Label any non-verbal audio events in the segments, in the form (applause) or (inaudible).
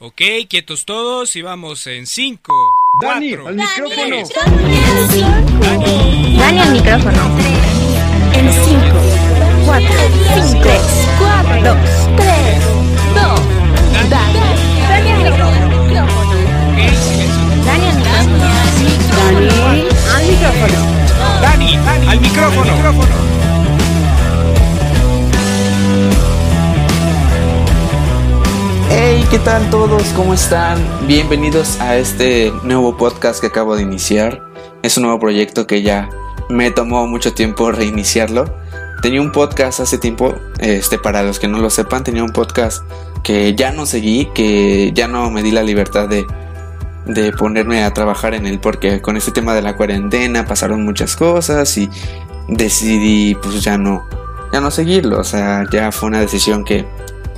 Ok, quietos todos y vamos en 5. Dani, al micrófono. Dani. Dani al micrófono. En 5, 4, 5, 3, 4, 2, 3, 2. Dani. Dani al micrófono. Dani al micrófono. Dani al micrófono. Dani, Dani, al micrófono. Hey, ¿qué tal todos? ¿Cómo están? Bienvenidos a este nuevo podcast que acabo de iniciar. Es un nuevo proyecto que ya me tomó mucho tiempo reiniciarlo. Tenía un podcast hace tiempo, este para los que no lo sepan, tenía un podcast que ya no seguí, que ya no me di la libertad de, de ponerme a trabajar en él porque con este tema de la cuarentena pasaron muchas cosas y decidí pues ya no ya no seguirlo, o sea, ya fue una decisión que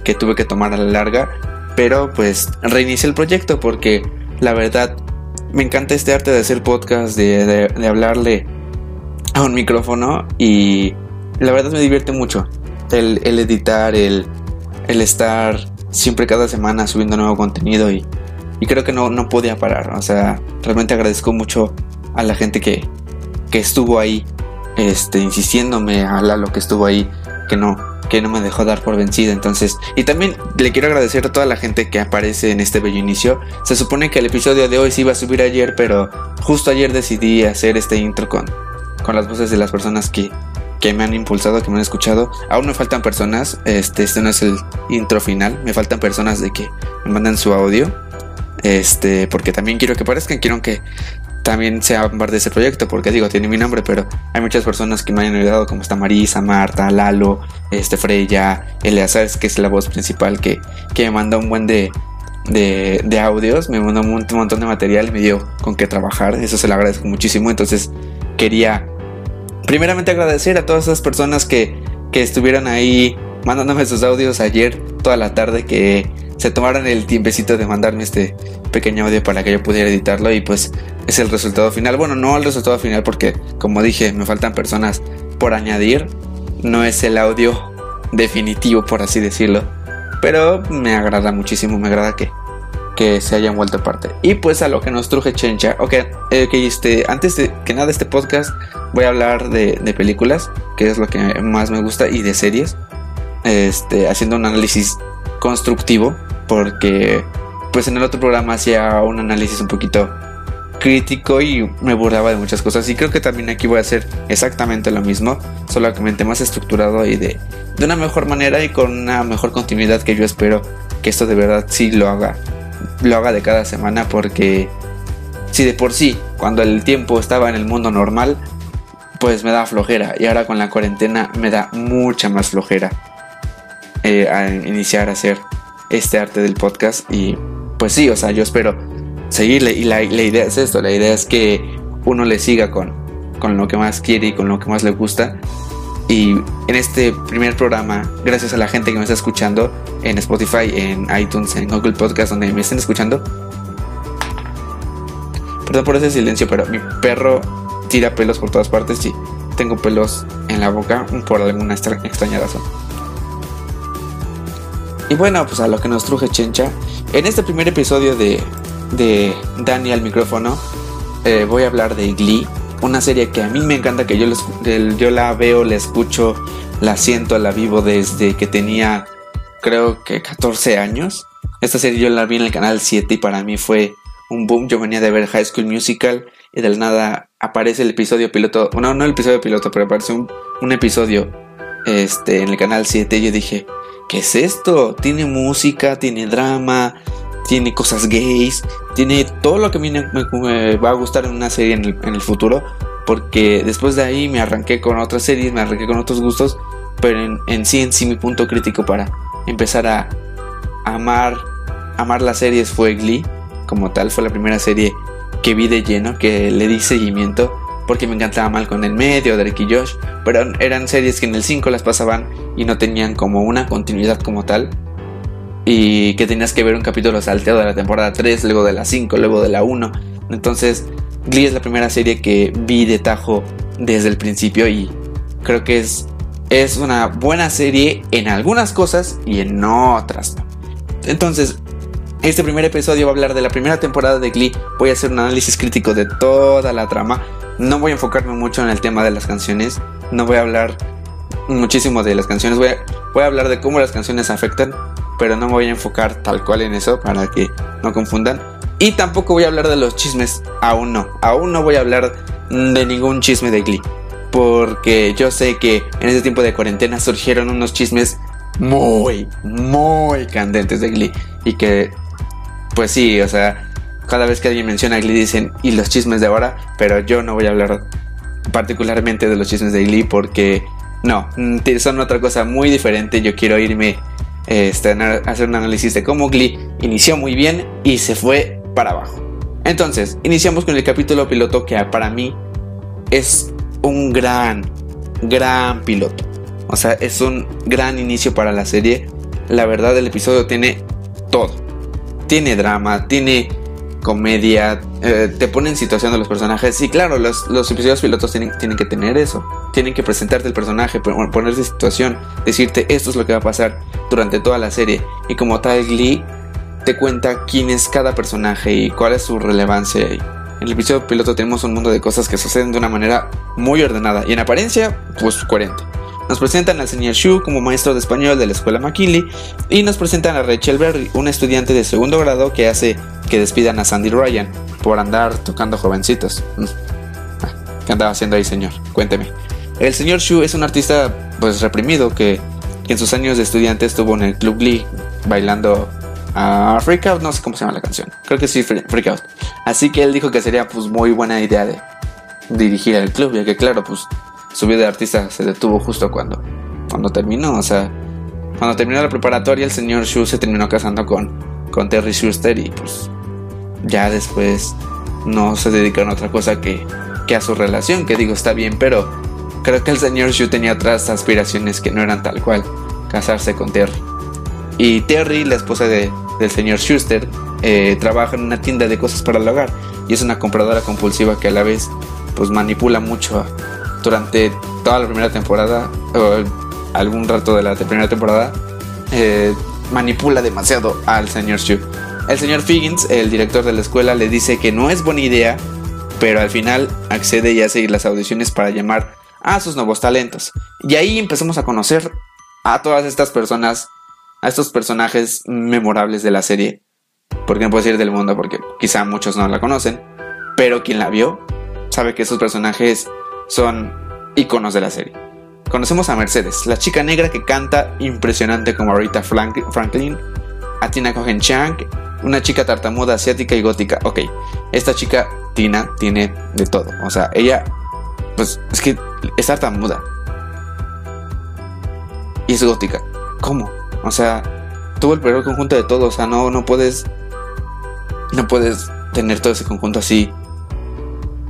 que tuve que tomar a la larga, pero pues reinicié el proyecto porque la verdad me encanta este arte de hacer podcast, de, de- hablarle a un micrófono y la verdad me divierte mucho. El, el editar, el, el estar siempre cada semana subiendo nuevo contenido y, y creo que no, no podía parar, o sea, realmente agradezco mucho a la gente que, que estuvo ahí, este, insistiéndome, a Lalo que estuvo ahí, que no, que no me dejó dar por vencida. Entonces, y también le quiero agradecer a toda la gente que aparece en este bello inicio. Se supone que el episodio de hoy se iba a subir ayer, pero justo ayer decidí hacer este intro con, con las voces de las personas que, que me han impulsado, que me han escuchado. Aún me faltan personas, este, este no es el intro final, me faltan personas de que me mandan su audio. Este, porque también quiero que parezcan, quiero que también sea parte de ese proyecto, porque digo, tiene mi nombre, pero hay muchas personas que me han ayudado, como está Marisa, Marta, Lalo, este Freya, Eleazar, que es la voz principal, que, que me mandó un buen de, de, audios, me mandó un mon- montón de material y me dio con qué trabajar, eso se lo agradezco muchísimo, entonces quería primeramente agradecer a todas esas personas que, que estuvieron ahí mandándome sus audios ayer, toda la tarde, que se tomaron el tiempecito de mandarme este pequeño audio para que yo pudiera editarlo y pues es el resultado final. Bueno, no el resultado final porque como dije, me faltan personas por añadir. No es el audio definitivo, por así decirlo. Pero me agrada muchísimo, me agrada que, que se hayan vuelto parte. Y pues a lo que nos truje Chencha. Ok, eh, ok, este, antes de que nada este podcast voy a hablar de, de películas, que es lo que más me gusta, y de series. Este, haciendo un análisis constructivo, porque pues en el otro programa hacía un análisis un poquito crítico y me burlaba de muchas cosas. Y creo que también aquí voy a hacer exactamente lo mismo, solamente más estructurado y de, de una mejor manera y con una mejor continuidad que yo espero que esto de verdad sí lo haga, lo haga de cada semana porque si de por sí cuando el tiempo estaba en el mundo normal pues me da flojera y ahora con la cuarentena me da mucha más flojera eh, a iniciar a hacer este arte del podcast y pues sí, o sea, yo espero seguirle y la, la idea es esto, la idea es que uno le siga con, con lo que más quiere y con lo que más le gusta y en este primer programa, gracias a la gente que me está escuchando en Spotify, en iTunes, en Google Podcast, donde me estén escuchando. Perdón por ese silencio, pero mi perro tira pelos por todas partes y tengo pelos en la boca por alguna extra- extraña razón. Y bueno, pues a lo que nos truje Chencha. En este primer episodio de, de Dani al micrófono, eh, voy a hablar de Glee. Una serie que a mí me encanta, que yo, del- yo la veo, la escucho, la siento, la vivo desde que tenía, creo que 14 años. Esta serie yo la vi en el canal 7 y para mí fue un boom. Yo venía de ver High School Musical y de la nada aparece el episodio piloto. Bueno, no el episodio piloto, pero aparece un, un episodio este, en el canal 7 y yo dije, ¿qué es esto? Tiene música, tiene drama, tiene cosas gays, tiene todo lo que a mí me, va a gustar en una serie en el, en el futuro. Porque después de ahí me arranqué con otras series, me arranqué con otros gustos. Pero en, en sí, en sí, mi punto crítico para empezar a amar, amar las series fue Glee. Como tal, fue la primera serie que vi de lleno, que le di seguimiento. Porque me encantaba Malcolm en medio, Drake y Josh. Pero eran series que en el 5 las pasaban y no tenían como una continuidad como tal y que tenías que ver un capítulo salteado de la temporada 3, luego de la 5, luego de la 1. Entonces, Glee es la primera serie que vi de tajo desde el principio y creo que es, es una buena serie en algunas cosas y en otras no. Entonces, Este primer episodio va a hablar de la primera temporada de Glee. Voy a hacer un análisis crítico de toda la trama. No voy a enfocarme mucho en el tema de las canciones. No voy a hablar muchísimo de las canciones. Voy a, hablar de cómo las canciones afectan. Pero no me voy a enfocar tal cual en eso para que no confundan. Y tampoco voy a hablar de los chismes. Aún no. Aún no voy a hablar de ningún chisme de Glee. Porque yo sé que en ese tiempo de cuarentena surgieron unos chismes muy, muy candentes de Glee. Y que pues sí, o sea, cada vez que alguien menciona Glee dicen, y los chismes de ahora, pero yo no voy a hablar particularmente de los chismes de Glee porque no, mm, son otra cosa muy diferente. Yo quiero irme este, a hacer un análisis de cómo Glee inició muy bien y se fue para abajo. Entonces, iniciamos con el capítulo piloto que para mí es un gran, gran piloto. O sea, es un gran inicio para la serie. La verdad, el episodio tiene todo tiene drama, tiene comedia, eh, te pone en situación de los personajes. Y claro, los, episodios pilotos tienen, tienen, que tener eso. Tienen que presentarte el personaje, ponerse en situación, decirte esto es lo que va a pasar durante toda la serie. Y como tal, Glee te cuenta quién es cada personaje y cuál es su relevancia. En el episodio piloto tenemos un mundo de cosas que suceden de una manera muy ordenada y en apariencia, pues coherente. Nos presentan al señor Shu como maestro de español de la escuela McKinley y nos presentan a Rachel Berry, una estudiante de segundo grado que hace que despidan a Sandy Ryan por andar tocando jovencitos. Mm. Ah, ¿Qué andaba haciendo ahí, señor? Cuénteme. El señor Shu es un artista pues reprimido que, en sus años de estudiante estuvo en el Club Glee bailando a Freak Out, no sé cómo se llama la canción. Creo que sí, Freak Out. Así que él dijo que sería pues muy buena idea de dirigir el club, ya que claro, pues su vida de artista se detuvo justo cuando, cuando terminó. O sea, cuando terminó la preparatoria, el señor Shu se terminó casando con, con Terry Schuster y pues ya después no se dedicaron a otra cosa que, que a su relación, que digo, está bien, pero creo que el señor Shu tenía otras aspiraciones que no eran tal cual, casarse con Terry. Y Terry, la esposa de, del señor Schuster, eh, trabaja en una tienda de cosas para el hogar y es una compradora compulsiva que a la vez pues manipula mucho durante toda la primera temporada, o algún rato de la primera temporada, eh, manipula demasiado al señor Shu. El señor Figgins, el director de la escuela, le dice que no es buena idea, pero al final accede y hace las audiciones para llamar a sus nuevos talentos. Y ahí empezamos a conocer a todas estas personas, a estos personajes memorables de la serie. Porque no puedo decir del mundo, porque quizá muchos no la conocen, pero quien la vio sabe que esos personajes son iconos de la serie. Conocemos a Mercedes, la chica negra que canta impresionante como Rita Franklin, a Tina Cohen Chang, una chica tartamuda asiática y gótica. Ok, esta chica Tina tiene de todo. O sea, ella, pues es que es tartamuda. Y es gótica. ¿Cómo? O sea, tuvo el peor conjunto de todo. O sea, no, no puedes. No puedes tener todo ese conjunto así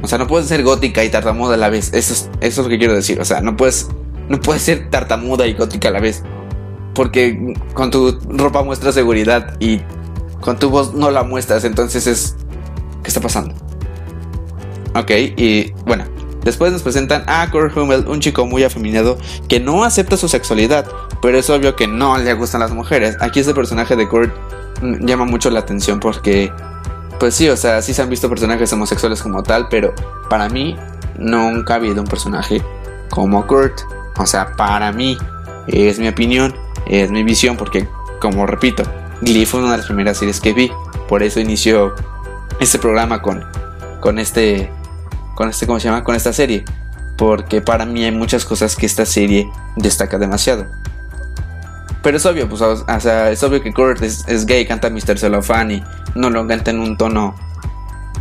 o sea, no puedes ser gótica y tartamuda a la vez. Eso es, eso es lo que quiero decir. O sea, no puedes, no puedes ser tartamuda y gótica a la vez. Porque con tu ropa muestras seguridad y con tu voz no la muestras. Entonces es... ¿Qué está pasando? Ok, y bueno. Después nos presentan a Kurt Hummel, un chico muy afeminado que no acepta su sexualidad, pero es obvio que no le gustan las mujeres. Aquí este personaje de Kurt mm, llama mucho la atención porque pues sí, o sea, sí se han visto personajes homosexuales como tal, pero para mí nunca ha habido un personaje como Kurt. O sea, para mí es mi opinión, es mi visión, porque como repito, Glee fue una de las primeras series que vi, por eso inició este programa con, con este, con este, ¿cómo se llama? Con esta serie, porque para mí hay muchas cosas que esta serie destaca demasiado. Pero es obvio, pues, o sea, es obvio que Kurt es, gay, canta Mr. Cellophane y no lo canta en un tono,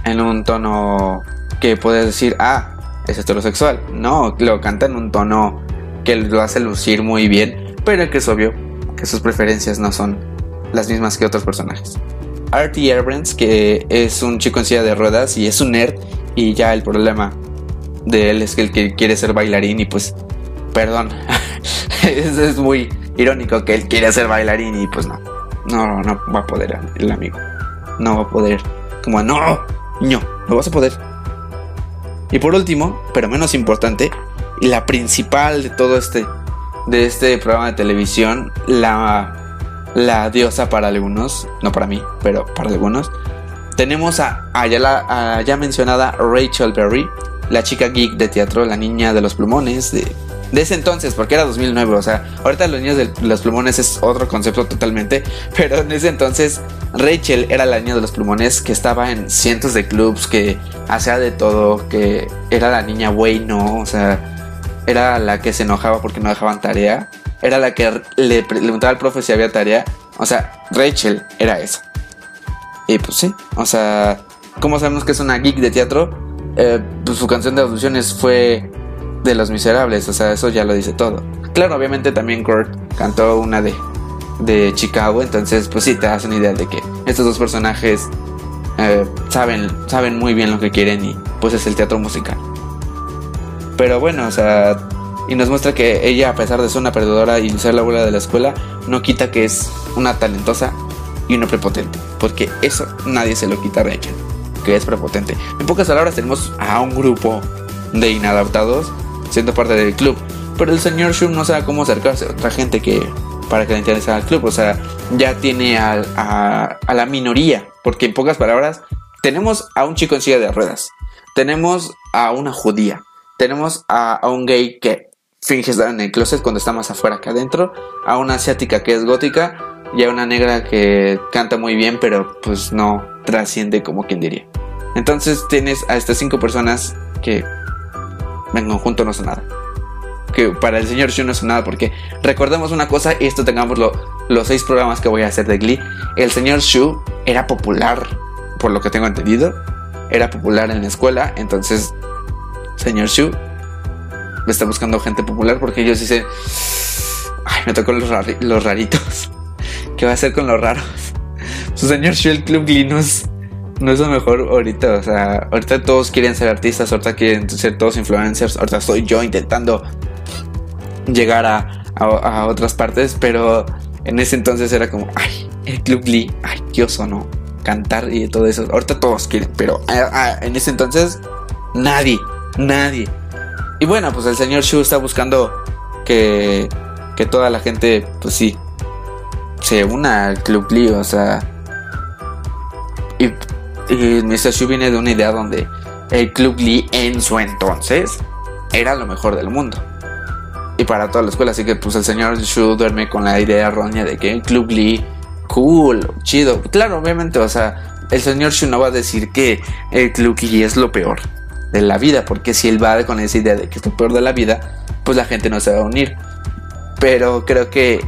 en un tono que puedes decir, ah, es heterosexual. No, lo canta en un tono que lo hace lucir muy bien, pero que es obvio que sus preferencias no son las mismas que otros personajes. Artie Abrams, que es un chico en silla de ruedas y es un nerd, y ya el problema de él es que el que quiere ser bailarín y pues, perdón, (laughs) es muy irónico que él quiere ser bailarín y pues no, no, no va a poder el amigo. No va a poder. Como, no, no, no vas a poder. Y por último, pero menos importante, la principal de todo este, de este programa de televisión, la, la diosa para algunos, no para mí, pero para algunos. Tenemos a, a ya, la, ya mencionada Rachel Berry, la chica geek de teatro, la niña de los plumones, de, de ese entonces, porque era 2009, o sea, ahorita los niños de los plumones es otro concepto totalmente, (laughs) pero en ese entonces Rachel era la niña de los plumones que estaba en cientos de clubs, que hacía de todo, que era la niña bueno, o sea, era la que se enojaba porque no dejaban tarea, era la que le preguntaba al profe si había tarea, o sea, Rachel era esa. Y pues sí, o sea, ¿cómo sabemos que es una geek de teatro? Eh, pues su canción de audiciones fue de Los Miserables, o sea, eso ya lo dice todo. Claro, obviamente también Kurt cantó una de, de Chicago, entonces pues sí, te das una idea de que estos dos personajes eh, saben, saben muy bien lo que quieren y pues es el teatro musical. Pero bueno, o sea, y nos muestra que ella, a pesar de ser una perdedora y ser la abuela de la escuela, no quita que es una talentosa y una prepotente, porque eso nadie se lo quita a Rachel, que es prepotente. En pocas palabras tenemos a un grupo de inadaptados siendo parte del club, pero el señor Shum no sabe cómo acercarse a otra gente que para que le interese al club, o sea, ya tiene a, a, la minoría, porque en pocas palabras tenemos a un chico en silla de ruedas, tenemos a una judía, tenemos a un gay que finge estar en el closet cuando está más afuera que adentro, a una asiática que es gótica y a una negra que canta muy bien, pero pues no trasciende como quien diría. Entonces tienes a estas cinco personas que en conjunto no son nada. Que para el señor Shu no son nada, porque recordemos una cosa, y esto tengamos los seis programas que voy a hacer de Glee. El señor Shu era popular, por lo que tengo entendido. Era popular en la escuela, entonces, señor Shu está buscando gente popular porque ellos dicen, ay, me tocó los, raritos. (laughs) ¿Qué va a hacer con los raros? (laughs) Su señor Shu, el Club Glee no es, lo mejor ahorita. O sea, ahorita todos quieren ser artistas, ahorita quieren ser todos influencers. Ahorita estoy yo intentando llegar a, a, otras partes, pero en ese entonces era como, ay, el Club Glee, ay, qué oso, ¿no? Cantar y todo eso. Ahorita todos quieren, pero ah, ah, en ese entonces nadie, nadie. Y bueno, pues el señor Shu está buscando que, que toda la gente, pues sí, se una al Club Glee, o sea. Y, y Mr. Shu viene de una idea donde el Club Glee en su entonces era lo mejor del mundo. Y para toda la escuela, así que pues el señor Shu duerme con la idea errónea de que el Club Glee, cool, chido. Claro, obviamente, o sea, el señor Shu no va a decir que el Club Glee es lo peor de la vida, porque si él va con esa idea de que es lo peor de la vida, pues la gente no se va a unir. Pero creo que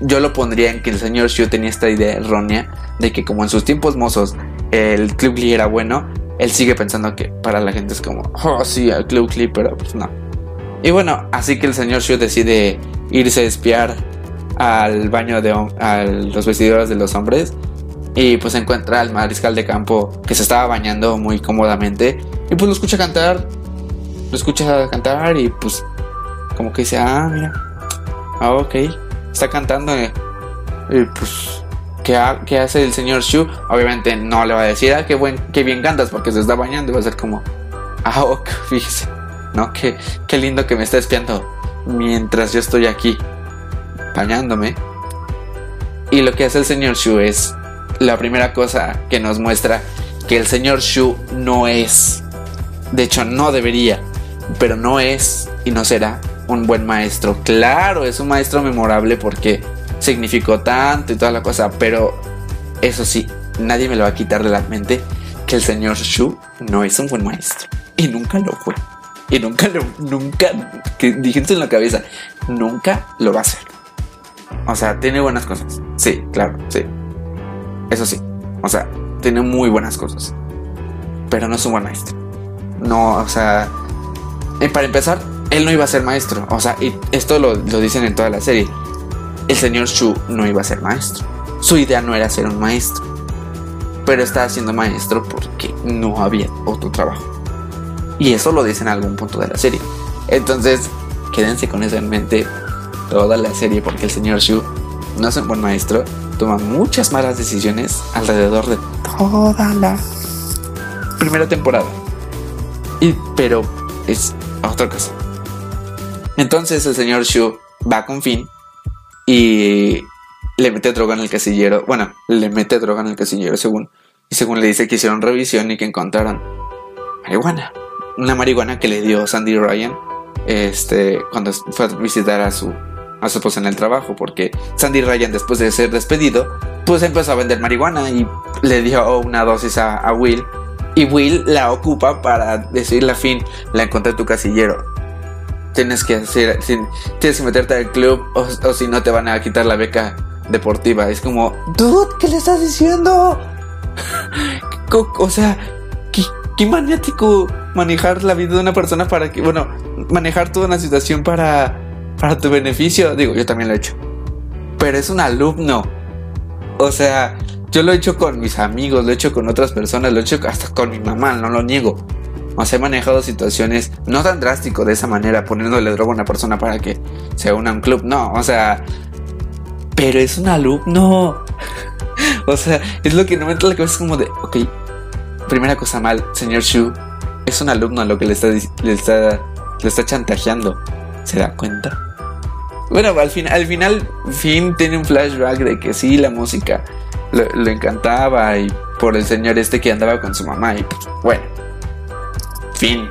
yo lo pondría en que el señor Shu tenía esta idea errónea de que como en sus tiempos mozos el Club Glee era bueno, él sigue pensando que para la gente es como, oh sí, el Club Glee, pero pues no. Y bueno, así que el señor Shu decide irse a espiar al baño de los vestidores de los hombres y pues encuentra al mariscal de campo que se estaba bañando muy cómodamente. Y pues lo escucha cantar. Lo escucha cantar y pues como que dice, ah, mira. Ah, ok. Está cantando. Eh, y pues, ¿qué, ¿qué, hace el señor Shu? Obviamente no le va a decir, ah, qué, buen, qué bien cantas porque se está bañando. Y va a ser como, ah, ok, (laughs) fíjese. ¿No? Qué, qué lindo que me está espiando mientras yo estoy aquí bañándome. Y lo que hace el señor Shu es la primera cosa que nos muestra que el señor Shu no es, de hecho no debería, pero no es y no será un buen maestro. Claro, es un maestro memorable porque significó tanto y toda la cosa, pero eso sí, nadie me lo va a quitar de la mente que el señor Shu no es un buen maestro y nunca lo fue. Y nunca lo, nunca, que en la cabeza, nunca lo va a hacer. O sea, tiene buenas cosas. Sí, claro, sí. Eso sí, o sea, tiene muy buenas cosas. Pero no es un buen maestro. No, o sea, eh, para empezar, él no iba a ser maestro. O sea, y esto lo, lo dicen en toda la serie. El señor Shu no iba a ser maestro. Su idea no era ser un maestro. Pero estaba siendo maestro porque no había otro trabajo. Y eso lo dicen en algún punto de la serie. Entonces, quédense con eso en mente toda la serie porque el señor Shu no es un buen maestro toma muchas malas decisiones alrededor de toda la primera temporada. Y, pero es otra cosa. Entonces el señor Shu va con Finn y le mete droga en el casillero. Bueno, le mete droga en el casillero según. Y según le dice que hicieron revisión y que encontraron marihuana. Una marihuana que le dio Sandy Ryan este, cuando fue a visitar a su, esposa en el trabajo. Porque Sandy Ryan, después de ser despedido, pues empezó a vender marihuana y le dio una dosis a, Will. Y Will la ocupa para decirle a Finn, la encontré en tu casillero tienes que hacer, tienes que meterte al club o, si no te van a quitar la beca deportiva. Es como, dude, ¿qué le estás diciendo? (laughs) o sea, ¿qué, maniático manejar la vida de una persona para que, bueno, manejar toda una situación para, para tu beneficio. Digo, yo también lo he hecho. Pero es un alumno. O sea, yo lo he hecho con mis amigos, lo he hecho con otras personas, lo he hecho hasta con mi mamá, no lo niego. O sea, he manejado situaciones no tan drástico de esa manera, poniéndole droga a una persona para que se una a un club. No, o sea, pero es un alumno. (laughs) o sea, es lo que no me entra la cabeza, como de, ok, primera cosa mal, señor Shu, es un alumno a lo que le está, le está, le está chantajeando. ¿Se da cuenta? Bueno, al, fin, al final, Finn tiene un flashback de que sí, la música le, encantaba y por el señor este que andaba con su mamá y pues, bueno, Finn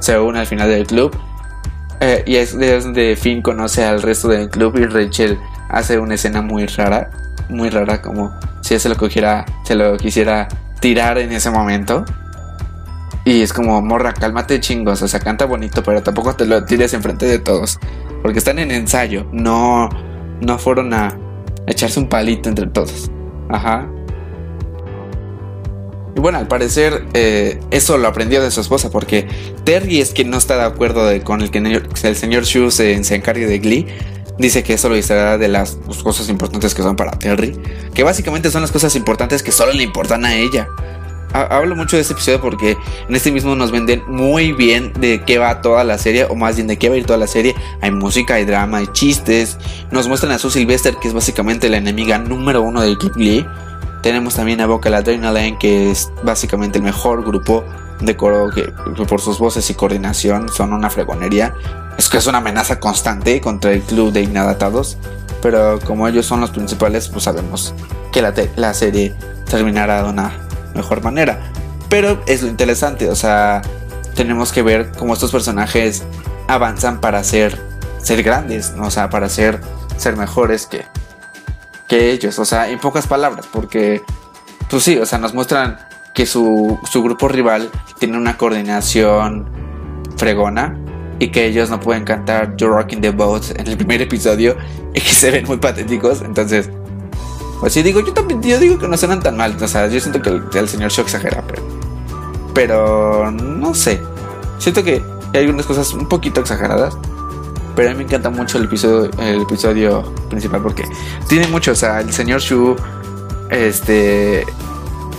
se une al final del club eh, y es donde Finn conoce al resto del club y Rachel hace una escena muy rara, muy rara como si se lo cogiera, se lo quisiera tirar en ese momento. Y es como, morra, cálmate chingos, o sea, canta bonito, pero tampoco te lo tires enfrente de todos. Porque están en ensayo, no, no fueron a echarse un palito entre todos. Ajá. Y bueno, al parecer eh, eso lo aprendió de su esposa porque Terry es quien no está de acuerdo con el que el señor Shu se, encargue de Glee. Dice que eso lo será de las cosas importantes que son para Terry. Que básicamente son las cosas importantes que solo le importan a ella. Hablo mucho de este episodio porque en este mismo nos venden muy bien de qué va toda la serie, o más bien de qué va a ir toda la serie. Hay música, hay drama, hay chistes. Nos muestran a Sue Sylvester, que es básicamente la enemiga número uno del Glee tenemos también a Vocal Adrenaline, que es básicamente el mejor grupo de coro que por sus voces y coordinación son una fregonería. Es que es una amenaza constante contra el club de inadaptados. Pero como ellos son los principales, pues sabemos que la, la serie terminará de una mejor manera. Pero es lo interesante, o sea, tenemos que ver cómo estos personajes avanzan para ser, ser grandes, o sea, para ser, ser mejores que, que ellos, o sea, en pocas palabras, porque, pues sí, o sea, nos muestran que su, su grupo rival tiene una coordinación fregona y que ellos no pueden cantar You're Rocking the Boat en el primer episodio y que se ven muy patéticos, entonces, pues sí, digo, yo también, yo digo que no suenan tan mal, o sea, yo siento que el, señor Show exagera, pero, pero, no sé, siento que hay algunas cosas un poquito exageradas. Pero a mí me encanta mucho el episodio, el episodio principal porque tiene mucho, o sea, el señor Shu este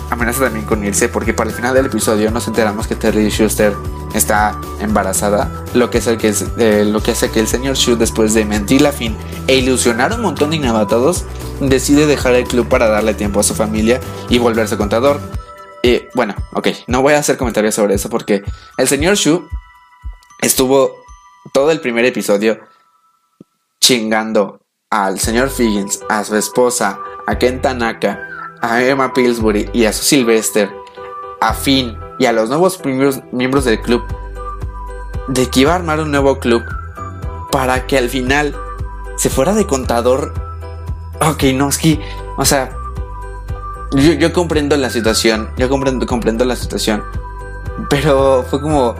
amenaza también con irse porque para el final del episodio nos enteramos que Terry Schuster está embarazada, lo que, es eh, lo que hace que el señor Shu después de mentir a fin e ilusionar un montón de inabatados decide dejar el club para darle tiempo a su familia y volverse contador. Y bueno, ok, no voy a hacer comentarios sobre eso porque el señor Shu estuvo todo el primer episodio chingando al señor Figgins, a su esposa, a Ken Tanaka, a Emma Pillsbury y a su Sylvester, a Finn y a los nuevos primeros miembros del club, de que iba a armar un nuevo club para que al final se fuera de contador. Ok, no, es que, o sea, yo, comprendo la situación, yo comprendo, comprendo la situación, pero fue como,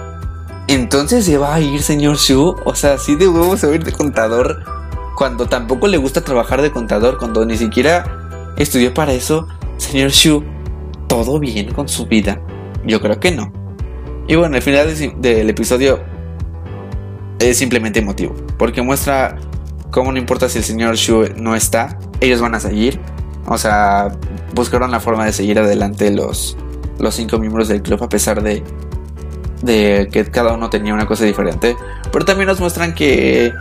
entonces se va a ir, señor Shu. O sea, sí de huevo a ir de contador. Cuando tampoco le gusta trabajar de contador. Cuando ni siquiera estudió para eso. Señor Shu, ¿todo bien con su vida? Yo creo que no. Y bueno, al final del episodio es simplemente emotivo. Porque muestra cómo no importa si el señor Shu no está, ellos van a seguir. O sea, buscaron la forma de seguir adelante los, los cinco miembros del club a pesar de de que cada uno tenía una cosa diferente, pero también nos muestran que,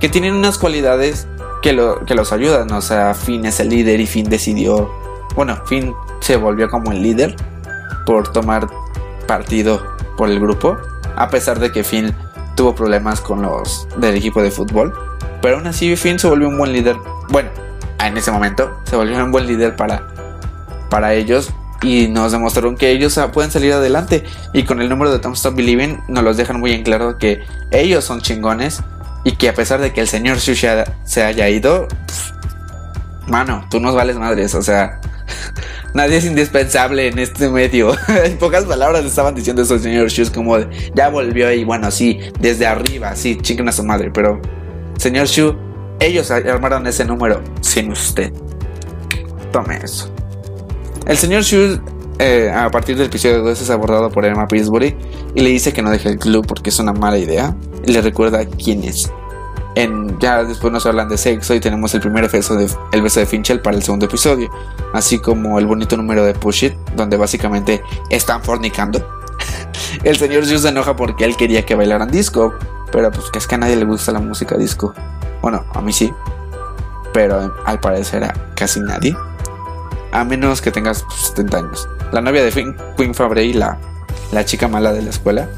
que tienen unas cualidades que, lo, que los ayudan, o sea, Finn es el líder y Finn decidió, bueno, Finn se volvió como el líder por tomar partido por el grupo, a pesar de que Finn tuvo problemas con los del equipo de fútbol, pero aún así Finn se volvió un buen líder, bueno, en ese momento se volvió un buen líder para, para ellos y nos demostraron que ellos pueden salir adelante y con el número de Tom Stop Believing nos los dejan muy en claro que ellos son chingones y que a pesar de que el señor Shusha se haya ido, mano, tú nos vales madres, o sea, (laughs) nadie es indispensable en este medio. (laughs) en pocas palabras estaban diciendo eso el señor Shu, como de, ya volvió y bueno, sí, desde arriba, sí, chinguen a su madre, pero señor Shu, ellos armaron ese número sin usted. Tome eso. El señor Shu, eh, a partir del episodio 2, es abordado por Emma Pillsbury y le dice que no deje el club porque es una mala idea. Y le recuerda quién es. En, ya después nos hablan de sexo y tenemos el primer beso de, el beso de Finchel para el segundo episodio, así como el bonito número de Push It, donde básicamente están fornicando. (laughs) el señor Shu se enoja porque él quería que bailaran disco, pero pues que es que a nadie le gusta la música disco. Bueno, a mí sí, pero al parecer a casi nadie, a menos que tengas 70 pues, años. La novia de Queen Fabre la, la chica mala de la escuela,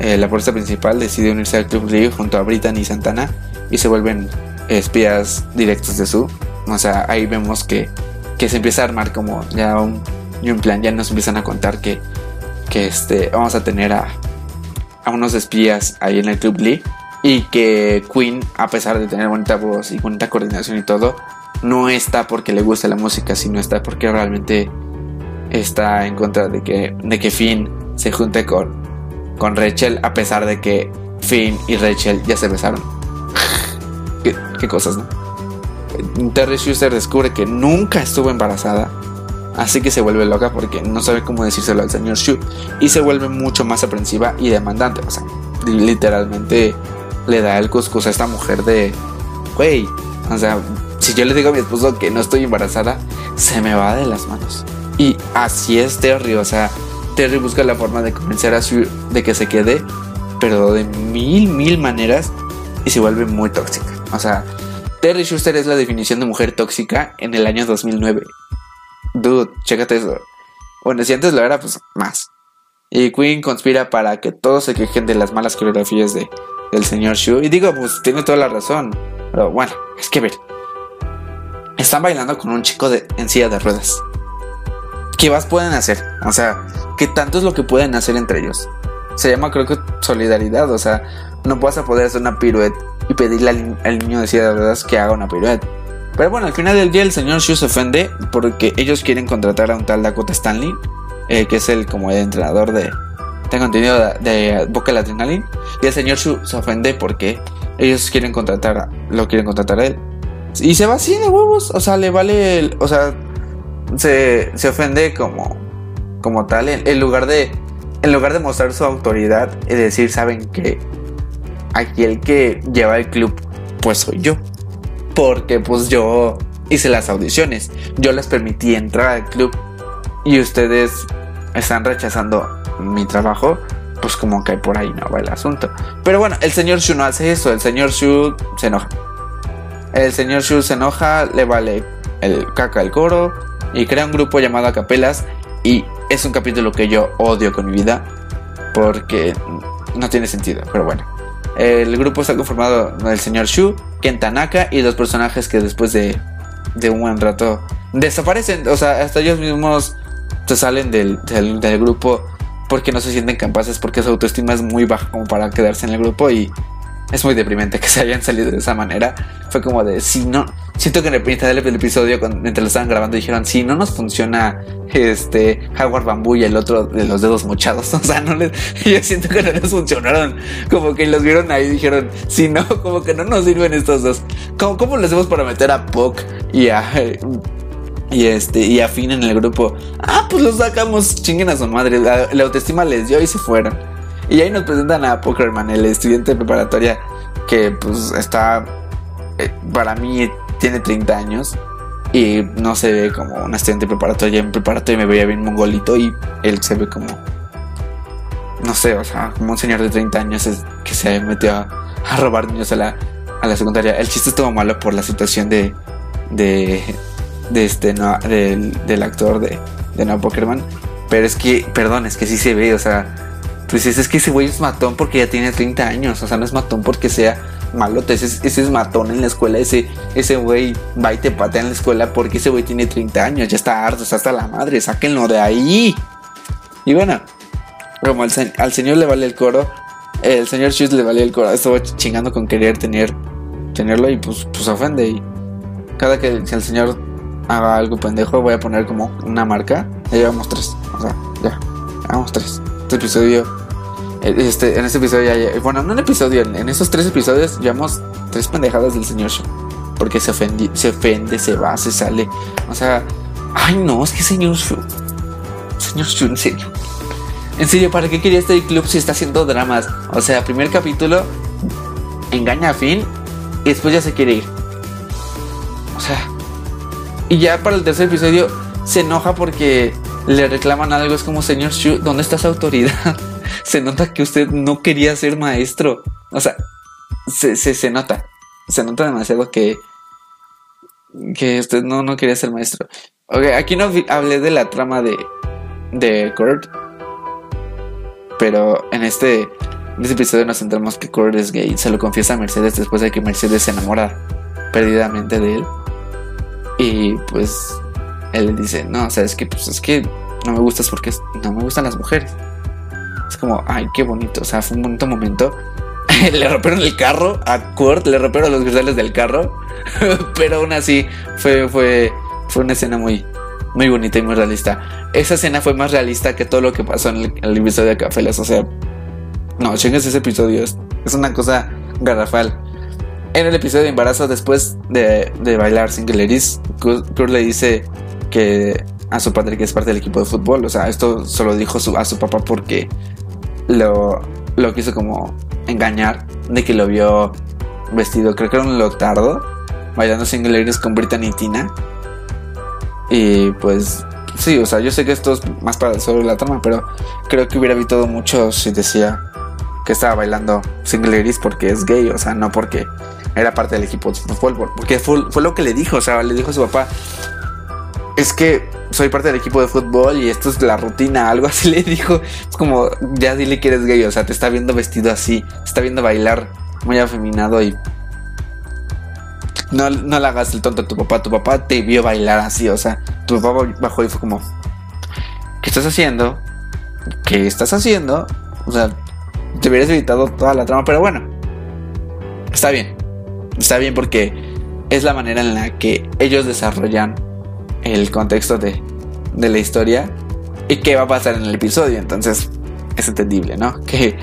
eh, la fuerza principal decide unirse al Club Lee junto a Brittany y Santana y se vuelven espías directos de su. O sea, ahí vemos que, que se empieza a armar como ya un, un plan, ya nos empiezan a contar que, que este, vamos a tener a, a unos espías ahí en el Club Lee y que Queen, a pesar de tener bonita voz y bonita coordinación y todo, no está porque le gusta la música, sino está porque realmente está en contra de que, de que Finn se junte con, con Rachel, a pesar de que Finn y Rachel ya se besaron (laughs) qué, cosas, ¿no? Terry Schuster descubre que nunca estuvo embarazada. Así que se vuelve loca porque no sabe cómo decírselo al señor Shu. Y se vuelve mucho más aprensiva y demandante. O sea, literalmente le da el cuscus a esta mujer de... Güey, o sea, si yo le digo a mi esposo que no estoy embarazada, se me va de las manos. Y así es Terry. O sea, Terry busca la forma de convencer a Shu de que se quede. Pero de mil, mil maneras. Y se vuelve muy tóxica. O sea, Terry Schuster es la definición de mujer tóxica en el año 2009. Dude, chécate eso. Bueno, si antes lo era, pues más. Y Queen conspira para que todos se quejen de las malas coreografías de, del señor Shu. Y digo, pues tiene toda la razón. Pero bueno, es que ver. Están bailando con un chico de, en silla de ruedas. ¿Qué más pueden hacer? O sea, ¿qué tanto es lo que pueden hacer entre ellos? Se llama, creo que, solidaridad. O sea, no vas a poder hacer una pirueta y pedirle al, niño de silla de ruedas que haga una pirueta. Pero bueno, al final del día el señor Shu se ofende porque ellos quieren contratar a un tal Dakota Stanley, eh, que es el como el entrenador de, tengo entendido, de, de Boca Adrenaline. Y el señor Shu se ofende porque ellos quieren contratar, lo quieren contratar a él. Y se va así de huevos, o sea, le vale, el, o sea, se, se ofende como, como tal, en, lugar de, en lugar de mostrar su autoridad y decir, saben que aquí el que lleva el club, pues soy yo. Porque pues yo hice las audiciones, yo les permití entrar al club y ustedes están rechazando mi trabajo, pues como que por ahí no va el asunto. Pero bueno, el señor Shu no hace eso, el señor Shu se enoja. El señor Shu se enoja, le vale el caca al coro y crea un grupo llamado Acapelas y es un capítulo que yo odio con mi vida porque no tiene sentido, pero bueno. El grupo está conformado del señor Shu, Ken Tanaka y dos personajes que después de, de un buen rato desaparecen. O sea, hasta ellos mismos se salen del, del, grupo porque no se sienten capaces, porque su autoestima es muy baja como para quedarse en el grupo y es muy deprimente que se hayan salido de esa manera. Fue como de, si no, siento que en el mitad del episodio, mientras lo estaban grabando, dijeron, si no nos funciona este Howard Bamboo y el otro de los dedos mochados, (laughs) o sea, no les, (laughs) yo siento que no les funcionaron, como que los vieron ahí y dijeron, si no, como que no nos sirven estos dos. ¿Cómo, cómo les hacemos para meter a Puck y a... Y este, y a Finn en el grupo. Ah, pues los sacamos, chinguen a su madre. la autoestima les dio y se fueron. Y ahí nos presentan a Pokerman, el estudiante de preparatoria que pues está, eh, para mí tiene 30 años y no se ve como un estudiante preparatoria. En preparatoria me veía bien mongolito y él se ve como, no sé, o sea, como un señor de 30 años que se metió a, robar niños a la, a la secundaria. El chiste estuvo malo por la situación de, de, de este, no, del, del actor de, de No Pokerman. Pero es que, perdón, es que sí se ve, o sea, pues es que ese güey es matón porque ya tiene 30 años, o sea, no es matón porque sea malote, ese, ese es matón en la escuela, ese ese güey va y te patea en la escuela porque ese güey tiene 30 años, ya está harto, está hasta la madre, sáquenlo de ahí. Y bueno, como al, se- al señor le vale el coro, el señor Shoes le vale el coro, estaba chingando con querer tener tenerlo y pues, pues ofende. Y cada que el señor haga algo pendejo, voy a poner como una marca. Ya llevamos tres, o sea, ya, llevamos tres. Este episodio, este, en este episodio ya, bueno, no en episodio, en, esos tres episodios llevamos tres pendejadas del señor Shoe. Porque se ofende, se ofende, se va, se sale. O sea, ay no, es que señor Shoe. Señor Shoe, en serio. En serio, ¿para qué quería este club si está haciendo dramas? O sea, primer capítulo engaña a Finn y después ya se quiere ir. O sea, y ya para el tercer episodio se enoja porque le reclaman algo. Es como, señor Shu, ¿dónde está su autoridad? Se nota que usted no quería ser maestro. O sea, se, se, se nota. Se nota demasiado que, que usted no, no quería ser maestro. Ok, aquí no hablé de la trama de, de Kurt. Pero en este, en este episodio nos centramos que Kurt es gay. Se lo confiesa a Mercedes después de que Mercedes se enamora perdidamente de él. Y pues él dice, no, sabes que pues es que no me gustas porque no me gustan las mujeres. Es como, ay, qué bonito. O sea, fue un bonito momento. (laughs) le rompieron el carro a Kurt, le rompieron los cristales del carro. (laughs) Pero aún así fue, fue, fue una escena muy, muy bonita y muy realista. Esa escena fue más realista que todo lo que pasó en el, episodio de Cafelas. O sea, no, chingues ese episodio. Es, es una cosa garrafal. En el episodio de embarazo, después de, de bailar Single Ladies, Kurt le dice que a su padre que es parte del equipo de fútbol. O sea, esto solo dijo a su papá porque lo, lo quiso como engañar de que lo vio vestido, creo que era un lotardo, bailando Single Ladies con Brittany y Tina. Y pues sí, o sea, yo sé que esto es más para sobre la trama, pero creo que hubiera evitado mucho si decía que estaba bailando Single Ladies porque es gay, o sea, no porque era parte del equipo de fútbol, porque fue, fue lo que le dijo, o sea, le dijo a su papá, es que soy parte del equipo de fútbol y esto es la rutina, algo (laughs) así le dijo, es como, ya dile que eres gay, o sea, te está viendo vestido así, te está viendo bailar muy afeminado y no, no le hagas el tonto a tu papá, tu papá te vio bailar así, o sea, tu papá bajó y fue como, ¿qué estás haciendo? ¿Qué estás haciendo? O sea, te hubieras evitado toda la trama, pero bueno, está bien. Está bien porque es la manera en la que ellos desarrollan el contexto de, de la historia y qué va a pasar en el episodio. Entonces, es entendible, ¿no? Que,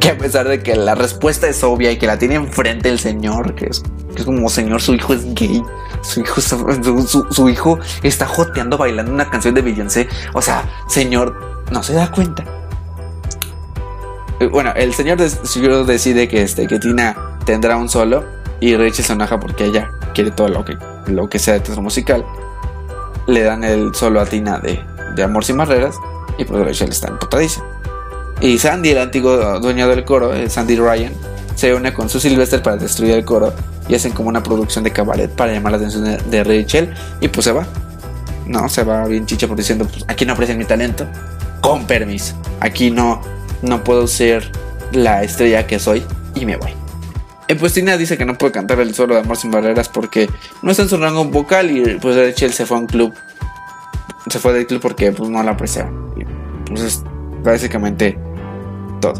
que a pesar de que la respuesta es obvia y que la tiene enfrente el señor, que es, que es como, señor, su hijo es gay. Su hijo, su, hijo está joteando bailando una canción de Beyoncé. O sea, señor, no se da cuenta. Bueno, el señor decide que, este, que Tina tendrá un solo y Rachel se enoja porque ella quiere todo lo que, lo que sea de teatro musical. Le dan el solo a Tina de, de Amor sin Barreras y pues Rachel está emputadísima. Y Sandy, el antiguo dueño del coro, eh, Sandy Ryan, se une con su Sylvester para destruir el coro y hacen como una producción de cabaret para llamar la atención de, Rachel y pues se va. No, se va bien chicha por diciendo, pues aquí no aprecian mi talento. Con permiso. Aquí no, no puedo ser la estrella que soy y me voy. Y pues Tina dice que no puede cantar el solo de Amor sin Barreras porque no está en su rango vocal y pues Rachel se fue a un club. Se fue del club porque pues no la apreciaba. Y pues es básicamente todo.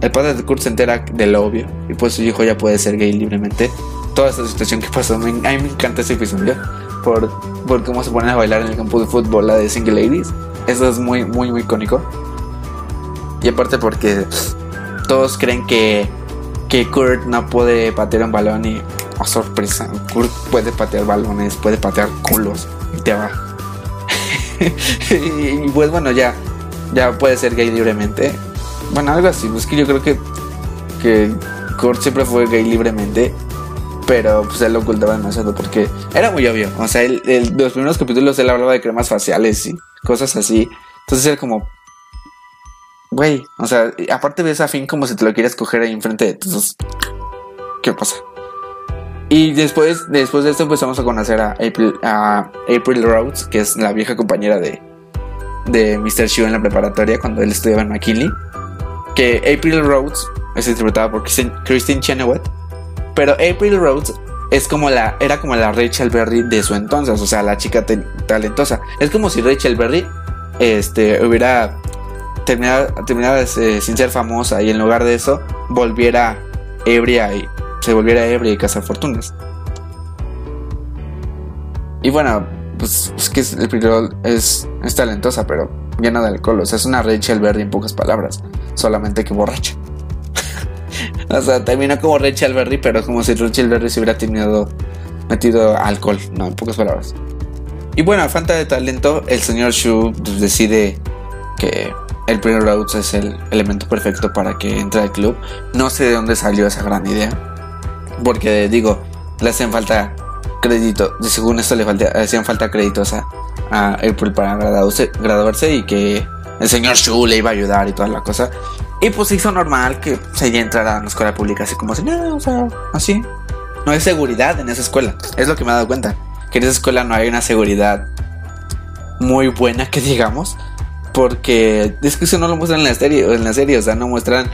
El padre de Kurt se entera de lo obvio y pues su hijo ya puede ser gay libremente. Toda esta situación que pasó, a mí me encanta ese episodio por, por cómo se ponen a bailar en el campo de fútbol la de Single Ladies. Eso es muy, muy, muy icónico. Y aparte porque todos creen que, que Kurt no puede patear un balón y, oh sorpresa, Kurt puede patear balones, puede patear culos y te va. (laughs) y pues bueno, ya, ya puede ser gay libremente. Bueno, algo así, pues que yo creo que, que Kurt siempre fue gay libremente. Pero pues él lo ocultaba demasiado porque era muy obvio. O sea, él- los primeros capítulos él hablaba de cremas faciales y cosas así. Entonces era como, Güey, o sea, aparte ves a Finn como si te lo quieras coger ahí enfrente de todos. ¿Qué pasa? Y después, después de esto empezamos a conocer a April, Rhodes, que es la vieja compañera de, de Mr. Shu en la preparatoria cuando él estudiaba en McKinley. Que April Rhodes es interpretada por Kristen, Kristen. Pero April Rhodes es como la, era como la Rachel Berry de su entonces, o sea, la chica talentosa. Es como si Rachel Berry este, hubiera terminado, terminado eh, sin ser famosa y en lugar de eso volviera ebria y se volviera ebria y fortunas. Y bueno, pues es que el primero es, es talentosa, pero llena de alcohol. O sea, es una Rachel Berry en pocas palabras, solamente que borracha. (laughs) o sea, termina como Rachel Berry, pero como si Rachel Berry se hubiera tenido metido alcohol, no, en pocas palabras. Y bueno, a falta de talento, el señor Shu decide que el Prince Rhodes es el elemento perfecto para que entre al club. No sé de dónde salió esa gran idea. Porque digo, le hacen falta crédito. Según esto le falta, hacían falta créditos a, a para graduarse, graduarse y que el señor Shu le iba a ayudar y toda la cosa. Y pues hizo normal que se ella entrara a una escuela pública así como así, no, o sea, así. No hay seguridad en esa escuela. Es lo que me he dado cuenta. Que en esa escuela no hay una seguridad muy buena que digamos. Porque es que eso no lo muestran en la serie, en la serie, o sea, no muestran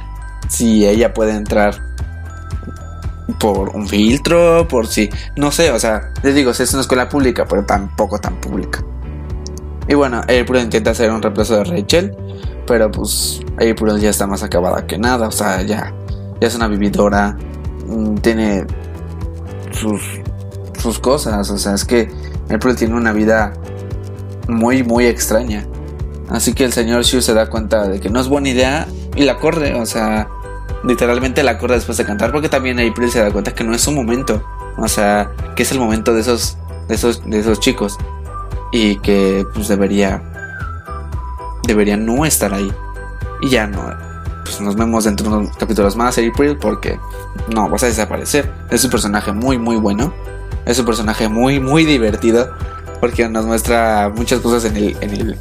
si ella puede entrar por un filtro, por si, no sé, o sea, les digo, es una escuela pública, pero tampoco tan pública. Y bueno, April intenta hacer un reemplazo de Rachel, pero pues April ya está más acabada que nada, o sea, ya, ya es una vividora, mm, tiene sus, sus cosas, o sea, es que April tiene una vida muy, muy extraña. Así que el señor Shu se da cuenta de que no es buena idea y la corre, o sea, literalmente la corre después de cantar porque también April se da cuenta que no es su momento, o sea, que es el momento de esos de esos de esos chicos y que pues debería debería no estar ahí. Y ya no pues nos vemos dentro de unos capítulos más April porque no vas a desaparecer. Es un personaje muy muy bueno. Es un personaje muy muy divertido porque nos muestra muchas cosas en el en el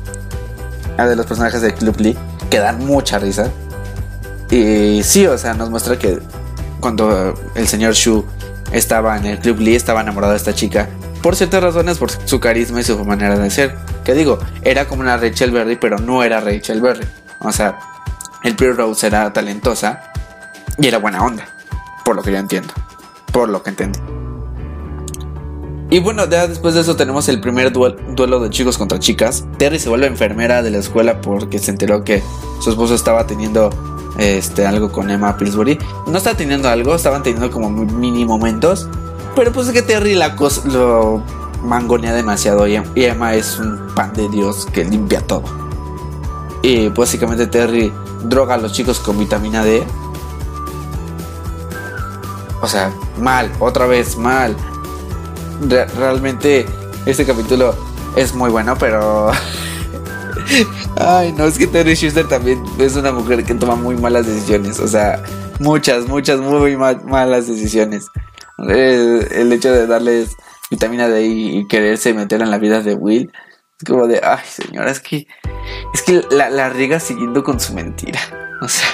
ah, de los personajes de Club Lee que dan mucha risa. Y sí, o sea, nos muestra que cuando el señor Shu estaba en el Club Lee, estaba enamorado de esta chica. Por ciertas razones, por su carisma y su manera de ser. Que digo, era como una Rachel Berry, pero no era Rachel Berry. O sea, el Pure Rose era talentosa y era buena onda. Por lo que yo entiendo. Por lo que entendí. Y bueno, ya después de eso tenemos el primer duel- duelo de chicos contra chicas. Terry se vuelve enfermera de la escuela porque se enteró que su esposo estaba teniendo este, algo con Emma Pillsbury. No estaba teniendo algo, estaban teniendo como mini momentos. Pero pues es que Terry la cos- lo mangonea demasiado y Emma es un pan de Dios que limpia todo. Y básicamente Terry droga a los chicos con vitamina D. O sea, mal, otra vez mal. Re- realmente este capítulo es muy bueno, pero... (laughs) Ay, no, es que Terry Schuster también es una mujer que toma muy malas decisiones. O sea, muchas, muchas muy ma- malas decisiones. El, hecho de darles vitamina D y, y quererse meter en la vida de Will. Es como de, ay, señora, es que... Es que la, la riega siguiendo con su mentira. (laughs) O sea,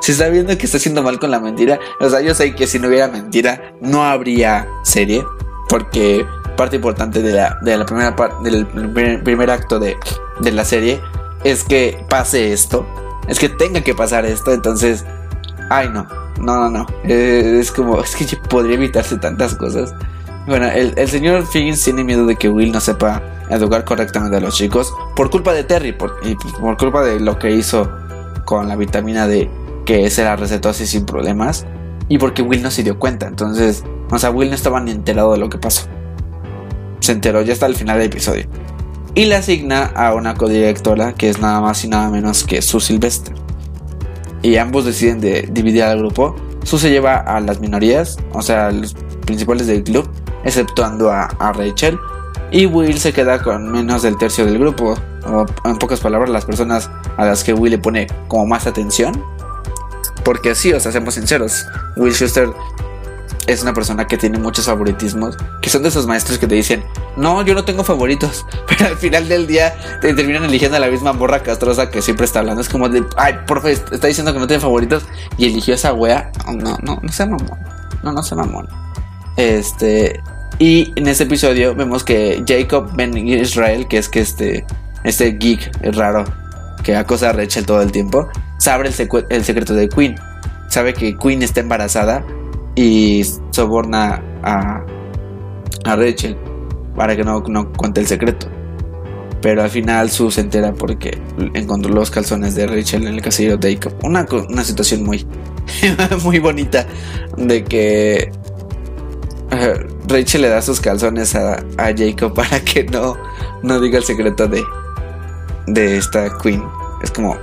se está viendo que está haciendo mal con la mentira. O sea, yo sé que si no hubiera mentira, no habría serie. Porque parte importante de la, de la primera parte del primer, acto de, de la serie es que pase esto. Es que tenga que pasar esto. Entonces, ay no, no, no, no. Eh, es como, es que podría evitarse tantas cosas. Bueno, el, el señor Figgins tiene miedo de que Will no sepa educar correctamente a los chicos por culpa de Terry por, por culpa de lo que hizo con la vitamina D que se la recetó así sin problemas y porque Will no se dio cuenta. Entonces, o sea, Will no estaba ni enterado de lo que pasó. Se enteró ya hasta el final del episodio. Y le asigna a una codirectora que es nada más y nada menos que Sue Sylvester. Y ambos deciden de dividir al grupo. Sue se lleva a las minorías, o sea, los principales del club, exceptuando a, a Rachel. Y Will se queda con menos del tercio del grupo. O, en pocas palabras, las personas a las que Will le pone como más atención. Porque sí, o sea, seamos sinceros. Will Schuster es una persona que tiene muchos favoritismos. Que son de esos maestros que te dicen, no, yo no tengo favoritos. (laughs) Pero al final del día te terminan eligiendo a la misma morra castrosa que siempre está hablando. Es como de, ay, profe, está diciendo que no tiene favoritos. Y eligió esa wea. No, no, no sea mamón. No, no sea mamón. Este. Y en este episodio vemos que Jacob Ben Israel, que es que este, este geek raro que acosa a Rachel todo el tiempo, sabe el, el secreto de Queen. sabe que Queen está embarazada y soborna a, a Rachel para que no, no cuente el secreto. Pero al final Sue se entera porque encontró los calzones de Rachel en el casillero de Jacob. Una, una situación muy, (laughs) muy bonita de que eh, Rachel le da sus calzones a, a, Jacob para que no, no diga el secreto de, de esta Queen. Es como,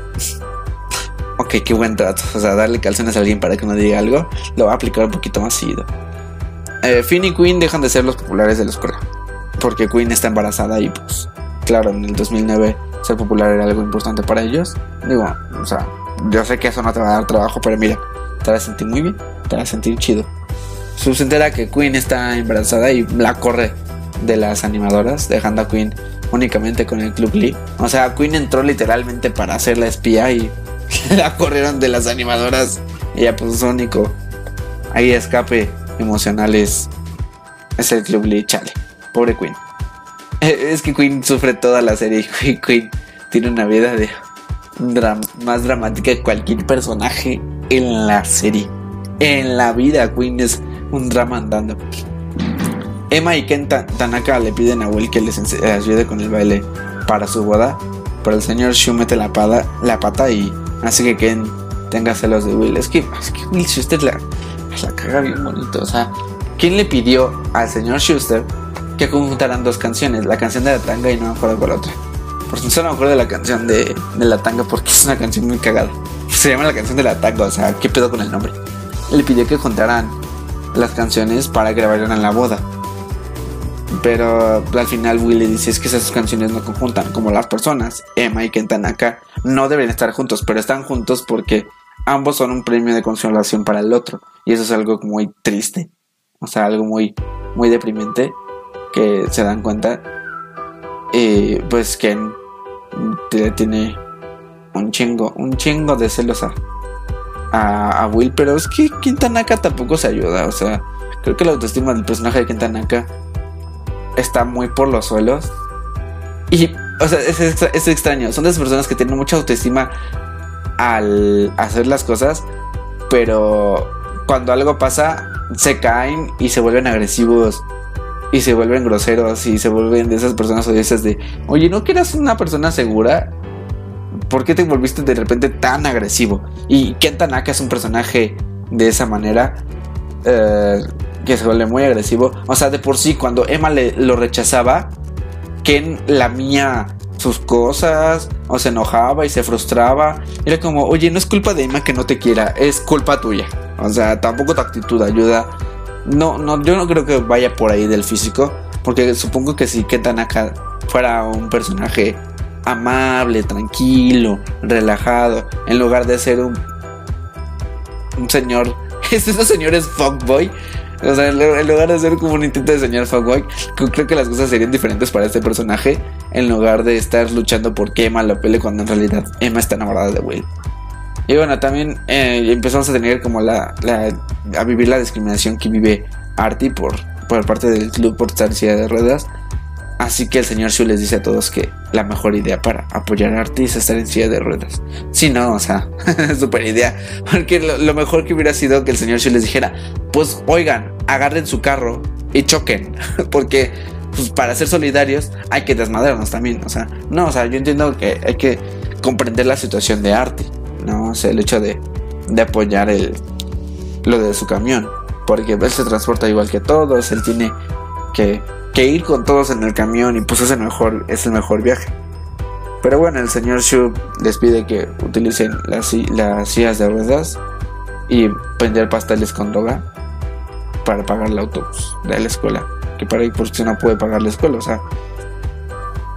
ok, qué buen trato. O sea, darle calzones a alguien para que no diga algo, lo va a aplicar un poquito más seguido. Eh, Finn y Queen dejan de ser los populares de la escuela. Porque Queen está embarazada y pues, claro, en el 2009 ser popular era algo importante para ellos. Digo, o sea, yo sé que eso no te va a dar trabajo, pero mira, te va a sentir muy bien, te va a sentir chido. Su se entera que Queen está embarazada y la corre de las animadoras, dejando a Queen únicamente con el Club Lee. O sea, Queen entró literalmente para hacer la espía y (laughs) la corrieron de las animadoras. Y ya su único ahí escape emocional es, el Club Lee, chale. Pobre Queen. Eh, es que Queen sufre toda la serie y Queen tiene una vida de más dramática que cualquier personaje en la serie. En la vida Queen es un drama andando. Emma y Ken Tanaka le piden a Will que les ayude con el baile para su boda, pero el señor Shu mete la, la pata y hace que Ken tenga celos de Will. Es que, es que Will Schuster la, la caga bien bonito. O sea, ¿quién le pidió al señor Schuster que conjuntaran dos canciones? La canción de la tanga y no me acuerdo cuál otra. Por eso no me acuerdo de la canción de, de la tanga porque es una canción muy cagada. Se llama la canción de la tanga, o sea, ¿qué pedo con el nombre? Le pidió que juntaran las canciones para que en la boda. Pero al final Will le dice es que esas canciones no conjuntan como las personas. Emma y Ken Tanaka no deben estar juntos, pero están juntos porque ambos son un premio de consolación para el otro. Y eso es algo muy triste. O sea, algo muy, muy deprimente que se dan cuenta. Y pues Ken tiene un chingo, un chingo de celos a, Will, pero es que Tanaka tampoco se ayuda. O sea, creo que la autoestima del personaje de Tanaka está muy por los suelos. Y, o sea, es, extraño. Son de esas personas que tienen mucha autoestima al hacer las cosas, pero cuando algo pasa, se caen y se vuelven agresivos. Y se vuelven groseros y se vuelven de esas personas odiosas de, oye, ¿no que eras una persona segura? ¿Por qué te volviste de repente tan agresivo? Y Ken Tanaka es un personaje de esa manera. Eh, que se vuelve muy agresivo. O sea, de por sí, cuando Emma le, lo rechazaba, Ken lamía sus cosas, o se enojaba y se frustraba. Era como, oye, no es culpa de Emma que no te quiera, es culpa tuya. O sea, tampoco tu actitud ayuda. No, no, yo no creo que vaya por ahí del físico, porque supongo que si Ken Tanaka fuera un personaje amable, tranquilo, relajado, en lugar de ser un, un señor, (laughs) esos señores fuckboy. O sea, en lugar de ser como un intento de señor fuckboy, creo que las cosas serían diferentes para este personaje. En lugar de estar luchando por que Emma lo pele cuando en realidad Emma está enamorada de Will. Y bueno, también eh, empezamos a tener como la, a vivir la discriminación que vive Artie por, por parte del club por estar de ruedas. Así que el señor Shu les dice a todos que la mejor idea para apoyar a Artie es estar en silla de ruedas. Si no, o sea, (laughs) super idea. Porque lo, mejor que hubiera sido que el señor Shu les dijera, pues oigan, agarren su carro y choquen. (laughs) Porque pues, para ser solidarios hay que desmadrarnos también. O sea, no, o sea, yo entiendo que hay que comprender la situación de Artie. No, o sea, el hecho de, de apoyar el, lo de su camión. Porque él se transporta igual que todos, él tiene que que ir con todos en el camión y pues es el mejor, es el mejor viaje. Pero bueno, el señor Shu les pide que utilicen las, las sillas de ruedas y vender pasteles con droga para pagar el autobús de la escuela. Que para ir porque no puede pagar la escuela, o sea.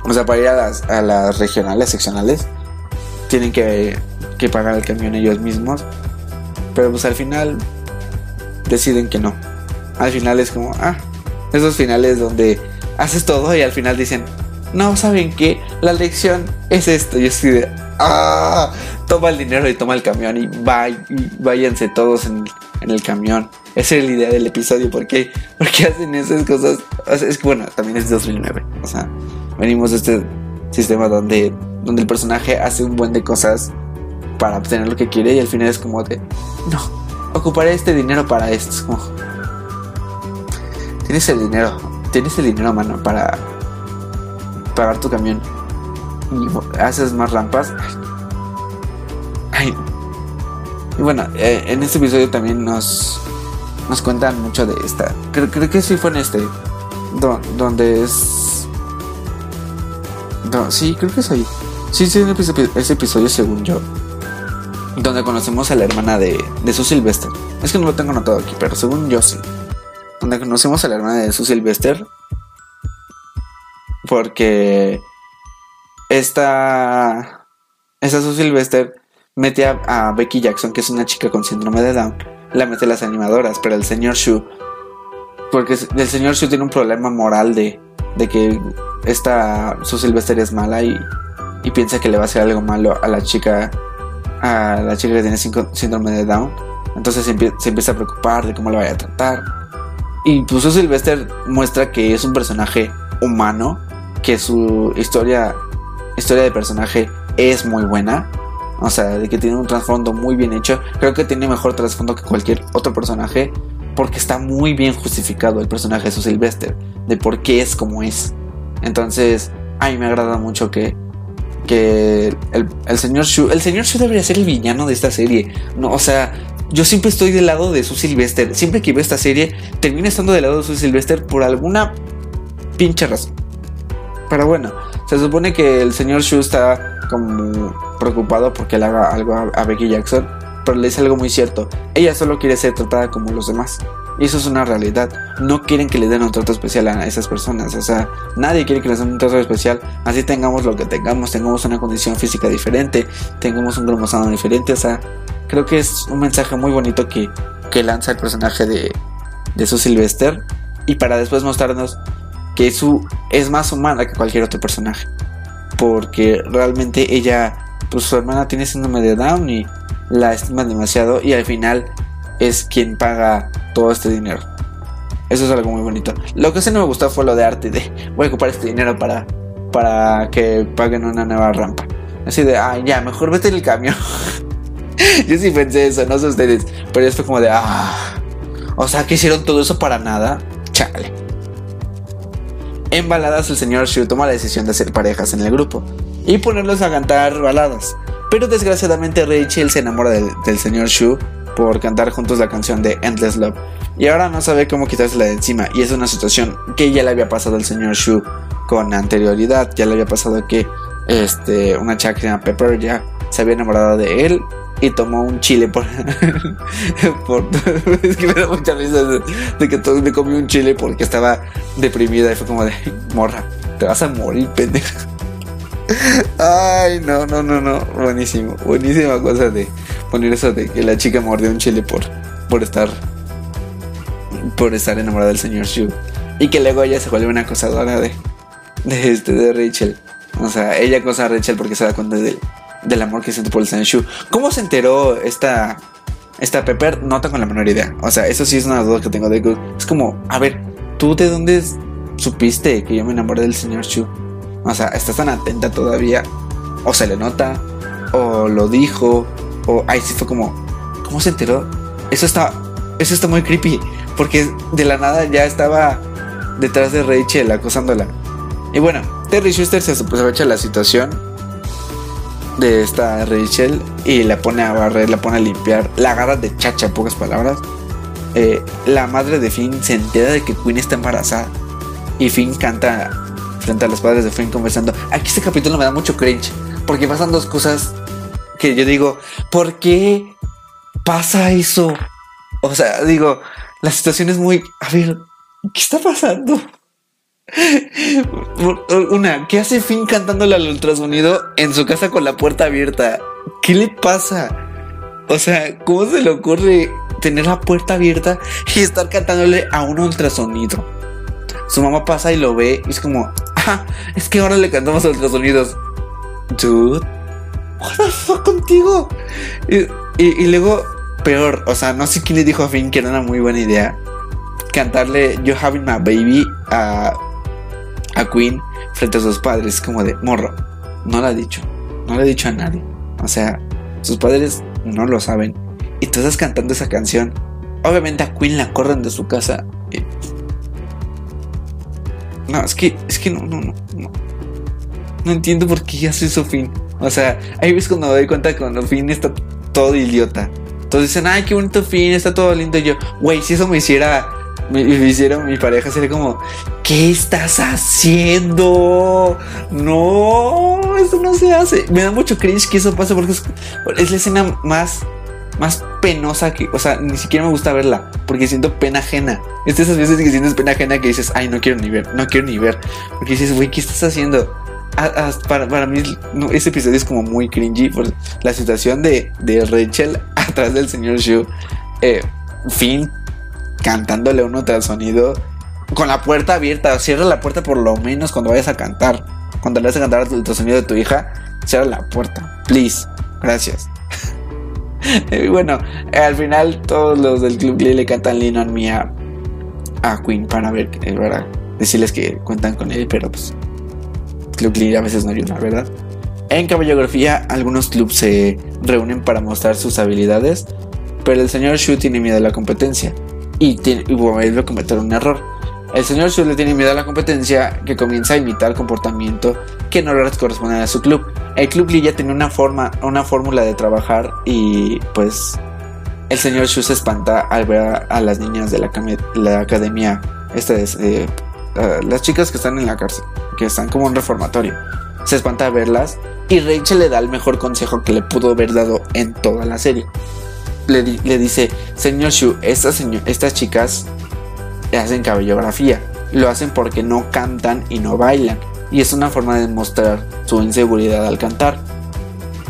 O sea, para ir a las, a las regionales, seccionales, tienen que, que pagar el camión ellos mismos. Pero pues al final deciden que no. Al final es como, ah, esos finales donde haces todo y al final dicen, no, ¿saben qué? La lección es esto. Y así de, ¡ah! Toma el dinero y toma el camión y, váyanse todos en, el camión. Esa es la idea del episodio. ¿Por qué? Porque hacen esas cosas. es que bueno, también es 2009. O sea, venimos de este sistema donde, donde el personaje hace un buen de cosas para obtener lo que quiere y al final es como de, no, ocuparé este dinero para esto. Es como, tienes el dinero, tienes el dinero a mano para pagar tu camión y haces más rampas. Ay. Y bueno, eh, en este episodio también nos nos cuentan mucho de esta. Creo, creo que sí fue en este. donde es. Sí, creo que es ahí. Sí, sí, ese episodio según yo. Donde conocemos a la hermana de, de Sue Sylvester. Es que no lo tengo anotado aquí, pero según yo sí. Donde conocemos a la hermana de Sue Sylvester. Porque esta. Esta Sue Sylvester mete a Becky Jackson, que es una chica con síndrome de Down la mete las animadoras, pero el señor Shu, porque el señor Shu tiene un problema moral de, de que esta su Silvester es mala y, y, piensa que le va a hacer algo malo a la chica, a la chica que tiene síndrome de Down. Entonces se, empieza a preocupar de cómo le vaya a tratar. Y pues su Sylvester muestra que es un personaje humano, que su historia, historia de personaje es muy buena o sea, de que tiene un trasfondo muy bien hecho. Creo que tiene mejor trasfondo que cualquier otro personaje. Porque está muy bien justificado el personaje de su Sylvester. De por qué es como es. Entonces, a mí me agrada mucho que, que el, señor Shu. El señor Shu debería ser el villano de esta serie. No, o sea, yo siempre estoy del lado de su Sylvester. Siempre que veo esta serie, termino estando del lado de su Sylvester por alguna pinche razón. Pero bueno, se supone que el señor Shu está como preocupado porque le haga algo a, Becky Jackson, pero le dice algo muy cierto. Ella solo quiere ser tratada como los demás. Y eso es una realidad. No quieren que le den un trato especial a esas personas. O sea, nadie quiere que les den un trato especial. Así tengamos lo que tengamos, tengamos una condición física diferente, tengamos un cromosoma diferente. O sea, creo que es un mensaje muy bonito que, que lanza el personaje de, de su Sylvester. Y para después mostrarnos que su es más humana que cualquier otro personaje porque realmente ella, pues su hermana tiene síndrome de Down y la estima demasiado y al final es quien paga todo este dinero. Eso es algo muy bonito. Lo que sí no me gustó fue lo de arte de voy a ocupar este dinero para, para que paguen una nueva rampa. Así de, ah, ya, mejor vete en el camión. (laughs) (laughs) Yo sí pensé eso, no sé ustedes. Pero esto como de, ah. O sea, que hicieron todo eso para nada. Chale. En baladas el señor Shu toma la decisión de hacer parejas en el grupo y ponerlos a cantar baladas. Pero desgraciadamente Rachel se enamora del, señor Shu por cantar juntos la canción de Endless Love. Y ahora no sabe cómo quitársela de encima. Y es una situación que ya le había pasado al señor Shu con anterioridad. Ya le había pasado que este, una chica que Pepper ya se había enamorado de él y tomó un chile por, (laughs) (laughs) es que me da mucha risa de, que todos me comió un chile porque estaba deprimida y fue como de morra, te vas a morir, pendeja. (laughs) Ay, no, no, no, no, buenísimo, buenísima cosa de poner eso de que la chica mordió un chile por, por estar por estar enamorada del señor Shu y que luego ella se vuelve una acosadora de de este de Rachel. O sea, ella acosa a Rachel porque se da cuenta de, del amor que siente por el Shu. ¿Cómo se enteró esta, esta Pepper? No tengo la menor idea. O sea, eso sí es una duda que tengo de Es como, a ver, ¿tú de dónde supiste que yo me enamoré del señor Shu? O sea, ¿estás tan atenta todavía? O se le nota, o lo dijo, o ahí sí fue como, ¿cómo se enteró? Eso está, eso está muy creepy, porque de la nada ya estaba detrás de Rachel acosándola. Y bueno, Terry Schuster se aprovecha la situación de esta Rachel y la pone a barrer, la pone a limpiar, la agarra de chacha, en pocas palabras. Eh, la madre de Finn se entera de que Queen está embarazada y Finn canta frente a los padres de Finn conversando. Aquí este capítulo me da mucho cringe porque pasan dos cosas que yo digo, ¿por qué pasa eso? O sea, digo, la situación es muy... A ver, ¿qué está pasando? Una, ¿qué hace Finn cantándole al ultrasonido en su casa con la puerta abierta? ¿Qué le pasa? O sea, ¿cómo se le ocurre tener la puerta abierta y estar cantándole a un ultrasonido? Su mamá pasa y lo ve y es como, ah, es que ahora le cantamos a ultrasonidos. Dude, what the fuck contigo? Y, y luego, peor, o sea, no sé quién le dijo a Finn que era una muy buena idea cantarle You Having My Baby a a Queen frente a sus padres, como de morro. No lo ha dicho, no le ha dicho a nadie. O sea, sus padres no lo saben. Y tú estás cantando esa canción. Obviamente a Queen la corren de su casa. No, es que, es que no, no, no, no. No entiendo por qué ya soy su fin. O sea, ahí ves cuando me doy cuenta que cuando Finn está todo idiota. Entonces dicen, ay, qué bonito Finn, está todo lindo. Y yo, güey, si eso me hiciera, me, hiciera mi pareja, sería como, ¿qué estás haciendo? No, eso no se hace. Me da mucho cringe que eso pase porque es, la escena más más penosa que, o sea, ni siquiera me gusta verla, porque siento pena ajena. Es de esas veces que sientes pena ajena que dices, ay, no quiero ni ver, no quiero ni ver. Porque dices, güey, ¿qué estás haciendo? para, para, mí, ese episodio es como muy cringy por la situación de, de Rachel (laughs) atrás del señor Shu. Eh, Finn cantándole uno tras sonido con la puerta abierta. Cierra la puerta por lo menos cuando vayas a cantar. Cuando le vas a cantar el sonido de tu hija, cierra la puerta. Please. Gracias. (laughs) y bueno, al final todos los del Club Glee le cantan Lean on Me a, Queen para ver, eh, ¿verdad? decirles que cuentan con él, pero pues Club Glee a veces no ayuda, ¿verdad? En caballografía, algunos clubs se reúnen para mostrar sus habilidades, pero el señor Shu tiene miedo a la competencia y, y cometer un error. El señor Shu le tiene miedo a la competencia que comienza a imitar comportamiento que no logra corresponder a su club. El club ya tiene una forma, una fórmula de trabajar y pues el señor Shu se espanta al ver a, las niñas de la, la academia, esta es, eh, las chicas que están en la cárcel que están como un reformatorio. Se espanta a verlas y Rachel le da el mejor consejo que le pudo haber dado en toda la serie. Le, dice, señor Shu, estas, estas chicas hacen cabellografía. Lo hacen porque no cantan y no bailan. Y es una forma de mostrar su inseguridad al cantar.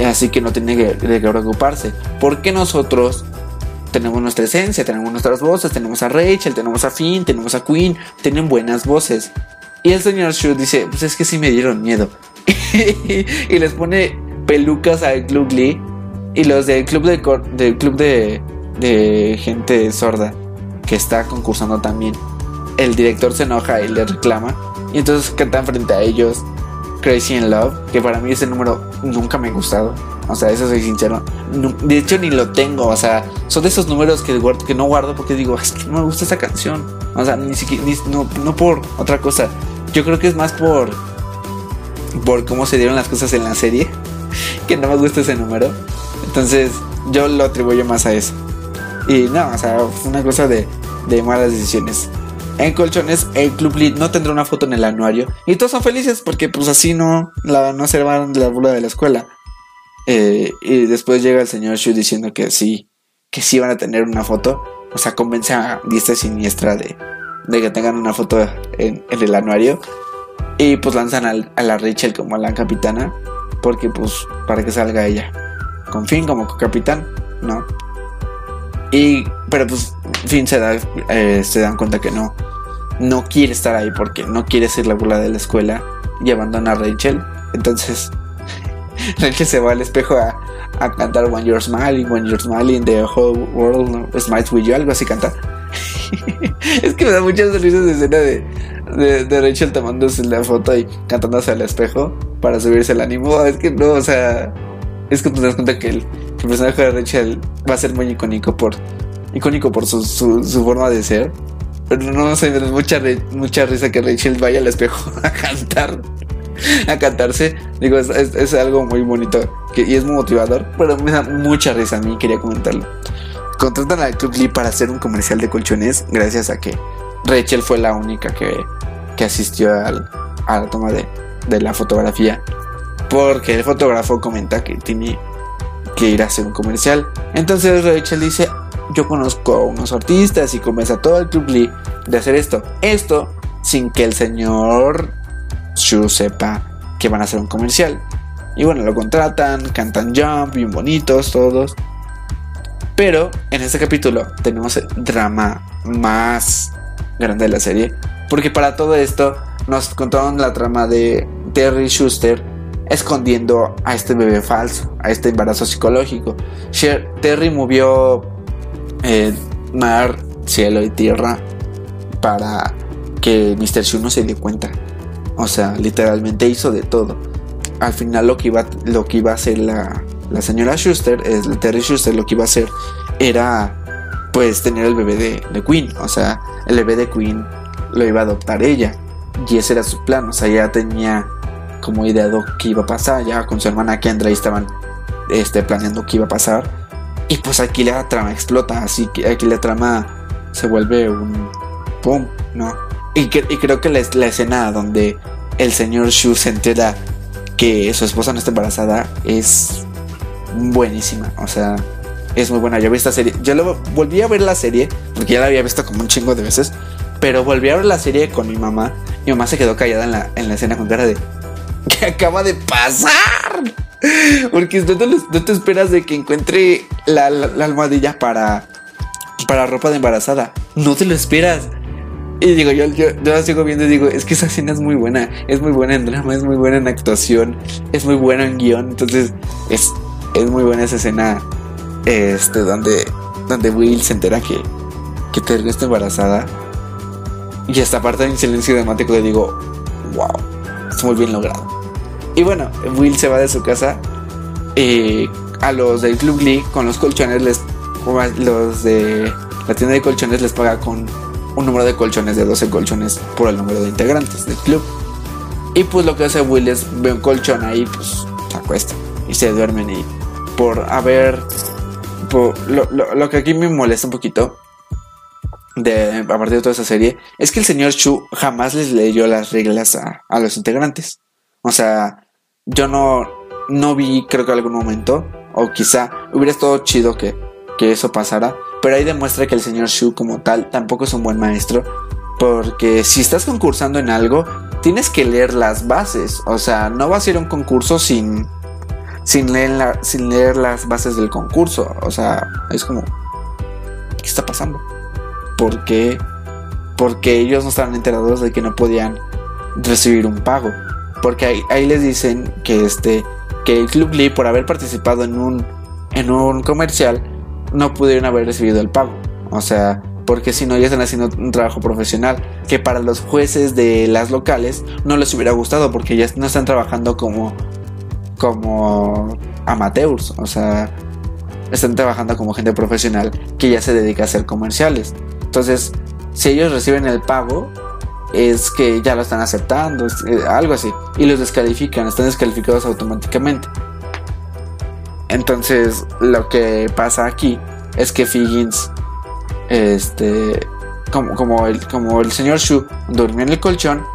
Así que no tiene que, preocuparse. Porque nosotros tenemos nuestra esencia, tenemos nuestras voces, tenemos a Rachel, tenemos a Finn, tenemos a Queen, tienen buenas voces. Y el señor Shu dice, pues es que sí me dieron miedo. (laughs) y les pone pelucas al Club Glee y los del club de, del club de, de gente sorda que está concursando también. El director se enoja y le reclama. Y entonces cantan frente a ellos Crazy in Love, que para mí ese número nunca me ha gustado. O sea, eso soy sincero. De hecho, ni lo tengo. O sea, son de esos números que, que no guardo porque digo, es que no me gusta esa canción. O sea, ni siquiera, no, no por otra cosa. Yo creo que es más por, por cómo se dieron las cosas en la serie, (laughs) que no me gusta ese número. Entonces, yo lo atribuyo más a eso. Y no, o sea, fue una cosa de, de malas decisiones. En colchones, el Club Lead no tendrá una foto en el anuario. Y todos son felices porque pues así no, la, no se van de la burla de la escuela. Eh, y después llega el señor Shu diciendo que sí, que sí van a tener una foto. O sea, convence a diestra y siniestra de, de que tengan una foto en, el anuario. Y pues lanzan a la Rachel como la capitana. Porque pues para que salga ella. Con Finn como capitán, ¿no? Y, pero pues Finn se, da, eh, se dan cuenta que no, no quiere estar ahí porque no quiere ser la burla de la escuela y abandona a Rachel. Entonces (laughs) Rachel se va al espejo a, a cantar When You're Smiling, When You're Smiling, The Whole World Smiles With You, algo así canta. (laughs) es que me da muchas risas de escena de, de, Rachel tomándose la foto y cantándose al espejo para subirse el ánimo. Es que no, o sea, es que te das cuenta que el, personaje de Rachel va a ser muy icónico por, icónico por su, su, forma de ser. Pero no sé, me da mucha, mucha risa que Rachel vaya al espejo (laughs) a cantar. A cantarse, digo, es, es, algo muy bonito y es muy motivador, pero me da mucha risa a mí, quería comentarlo. Contratan al Club Lee para hacer un comercial de colchones gracias a que Rachel fue la única que, que asistió a la toma de, de la fotografía. Porque el fotógrafo comenta que tiene que ir a hacer un comercial. Entonces Rachel dice, yo conozco a unos artistas y comienza a todo el Club Lee de hacer esto. Esto sin que el señor Shu sepa que van a hacer un comercial. Y bueno, lo contratan, cantan Jump, bien bonitos todos. Pero en este capítulo tenemos el drama más grande de la serie. Porque para todo esto nos contaron la trama de Terry Schuster escondiendo a este bebé falso, a este embarazo psicológico. Terry movió eh, mar, cielo y tierra para que Mr. Shu no se dé cuenta. O sea, literalmente hizo de todo. Al final lo que iba, lo que iba a ser la, la señora Schuster, Terry Schuster, lo que iba a hacer era pues tener el bebé de, de Queen. O sea, el bebé de Queen lo iba a adoptar ella. Y ese era su plan. O sea, ya tenía como ideado qué iba a pasar. Ya con su hermana Kendra estaban este, planeando qué iba a pasar. Y pues aquí la trama explota. Así que aquí la trama se vuelve un pum, ¿no? Y, y creo que la, la, escena donde el señor Shu se entera que su esposa no está embarazada es buenísima. O sea, es muy buena. Yo vi esta serie. Yo volví a ver la serie, porque ya la había visto como un chingo de veces. Pero volví a ver la serie con mi mamá. Mi mamá se quedó callada en la, en la escena con cara de. (laughs) ¿Qué acaba de pasar? Porque no te, te esperas de que encuentre la, la, almohadilla para, para ropa de embarazada. No te lo esperas. Y digo, yo, yo, yo, la sigo viendo y digo, es que esa escena es muy buena. Es muy buena en drama, es muy buena en actuación, es muy buena en guion. Entonces, es, es muy buena esa escena este, donde, donde Will se entera que, que Terry está embarazada. Y esta parte en silencio dramático le digo, wow, muy bien logrado. Y bueno, Will se va de su casa. Y a los del Club Glee con los colchones les. Los de la tienda de colchones les paga con un número de colchones de 12 colchones por el número de integrantes del club. Y pues lo que hace Will es ve un colchón ahí, pues se acuesta y se duermen. Y por haber. Por, lo, lo, lo, que aquí me molesta un poquito de, a partir de toda esa serie es que el señor Chu jamás les leyó las reglas a, a los integrantes. O sea, yo no, no vi, creo que algún momento, o quizá hubiera estado chido que, que eso pasara, pero ahí demuestra que el señor Shu como tal tampoco es un buen maestro, porque si estás concursando en algo, tienes que leer las bases, o sea, no vas a ir a un concurso sin, leer, sin leer las bases del concurso, o sea, es como, ¿qué está pasando? ¿Por qué? Porque ellos no estaban enterados de que no podían recibir un pago porque ahí, ahí, les dicen que este que el Club Lee por haber participado en un en un comercial no pudieron haber recibido el pago. O sea, porque si no ya están haciendo un trabajo profesional que para los jueces de las locales no les hubiera gustado porque ya no están trabajando como como amateurs, o sea, están trabajando como gente profesional que ya se dedica a hacer comerciales. Entonces, si ellos reciben el pago, es que ya lo están aceptando, eh, algo así, y los descalifican, están descalificados automáticamente. Entonces, lo que pasa aquí es que Figgins, este, como, como, el, como el señor Shu durmió en el colchón,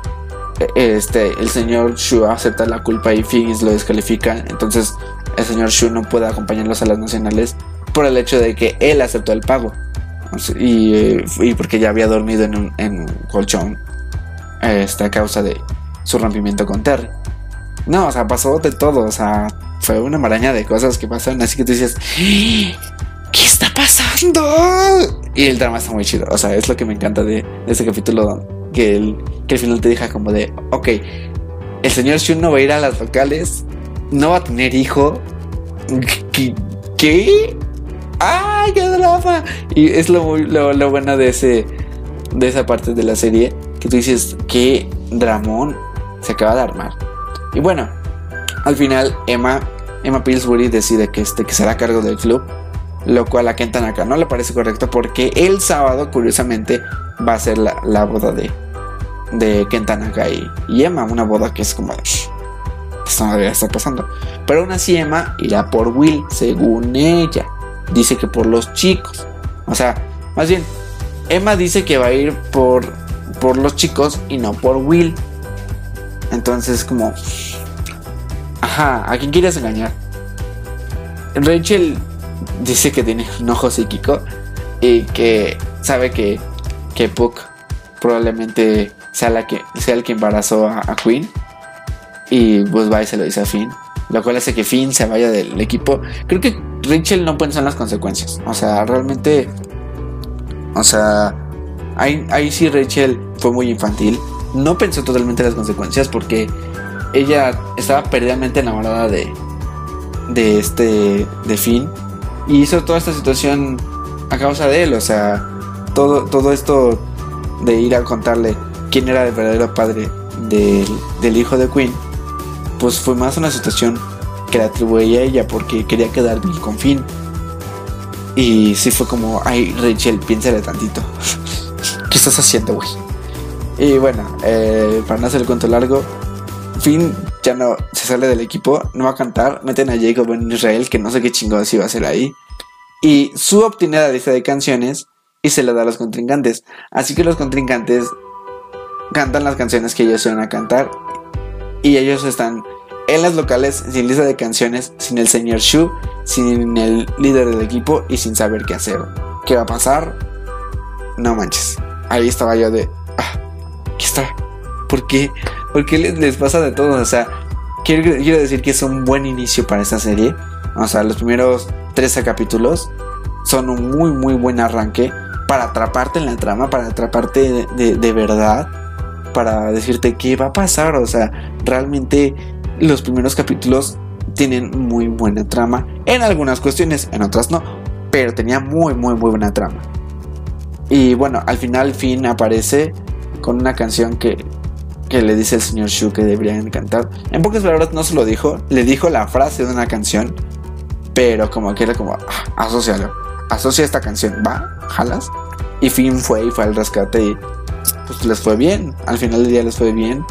e, este, el señor Shu acepta la culpa y Figgins lo descalifica. Entonces, el señor Shu no puede acompañarlos a las nacionales por el hecho de que él aceptó el pago. Y, y porque ya había dormido en un, colchón este, a causa de su rompimiento con Terry. No, o sea, pasó de todo, o sea, fue una maraña de cosas que pasaron, así que tú dices, ¿qué está pasando? Y el drama está muy chido, o sea, es lo que me encanta de, ese capítulo, que el, que al final te deja como de, ok, el señor Shun no va a ir a las locales, no va a tener hijo, ¿qué? ¡Ay, qué drama! Y es lo, lo, lo bueno de, ese, de esa parte de la serie, que tú dices, qué dramón se acaba de armar. Y bueno, al final Emma, Emma Pillsbury decide que, este, que será a cargo del club, lo cual a Ken Tanaka no le parece correcto porque el sábado, curiosamente, va a ser la, la boda de, de Ken Tanaka y, y, Emma, una boda que es como, esto no debería estar pasando. Pero aún así Emma irá por Will, según ella. Dice que por los chicos. O sea, más bien, Emma dice que va a ir por por los chicos y no por Will. Entonces como... Ajá, ¿a quién quieres engañar? Rachel dice que tiene un ojo psíquico y que sabe que, que Puck probablemente sea, la que, sea el que embarazó a, a, Queen. Y pues va y se lo dice a Finn. Lo cual hace que Finn se vaya del equipo. Creo que Rachel no pensó en las consecuencias. O sea, realmente... O sea, Ahí, ahí sí Rachel fue muy infantil. No pensó totalmente en las consecuencias porque ella estaba perdidamente enamorada de, de este, de Finn. Y hizo toda esta situación a causa de él. O sea, todo, todo esto de ir a contarle quién era el verdadero padre del, del hijo de Queen, pues fue más una situación que le atribuía a ella porque quería quedar bien con Finn. Y sí fue como, ay, Rachel, piénsale tantito. (laughs) ¿Qué estás haciendo, güey? Y bueno, eh, para no hacer el cuento largo, Finn ya no se sale del equipo, no va a cantar, meten a Jacob en Israel, que no sé qué chingados iba a hacer ahí. Y su la lista de canciones y se la da a los contrincantes. Así que los contrincantes cantan las canciones que ellos suelen a cantar. Y ellos están en las locales sin lista de canciones, sin el señor Shu, sin el líder del equipo y sin saber qué hacer. ¿Qué va a pasar? No manches. Ahí estaba yo de... Ah, ¿Qué está? ¿Por qué? ¿Por qué les, pasa de todo? O sea, quiero, quiero decir que es un buen inicio para esta serie. O sea, los primeros 13 capítulos son un muy, muy buen arranque para atraparte en la trama, para atraparte de, verdad, para decirte qué va a pasar. O sea, realmente los primeros capítulos tienen muy buena trama. En algunas cuestiones, en otras no. Pero tenía muy, muy, muy buena trama. Y bueno, al final Finn aparece con una canción que, que le dice el señor Shu que deberían cantar. En pocas palabras no se lo dijo, le dijo la frase de una canción pero como que era como, ah, asocialo. Asocia esta canción, va, jalas. Y Finn fue y fue al rescate y pues les fue bien. Al final del día les fue bien.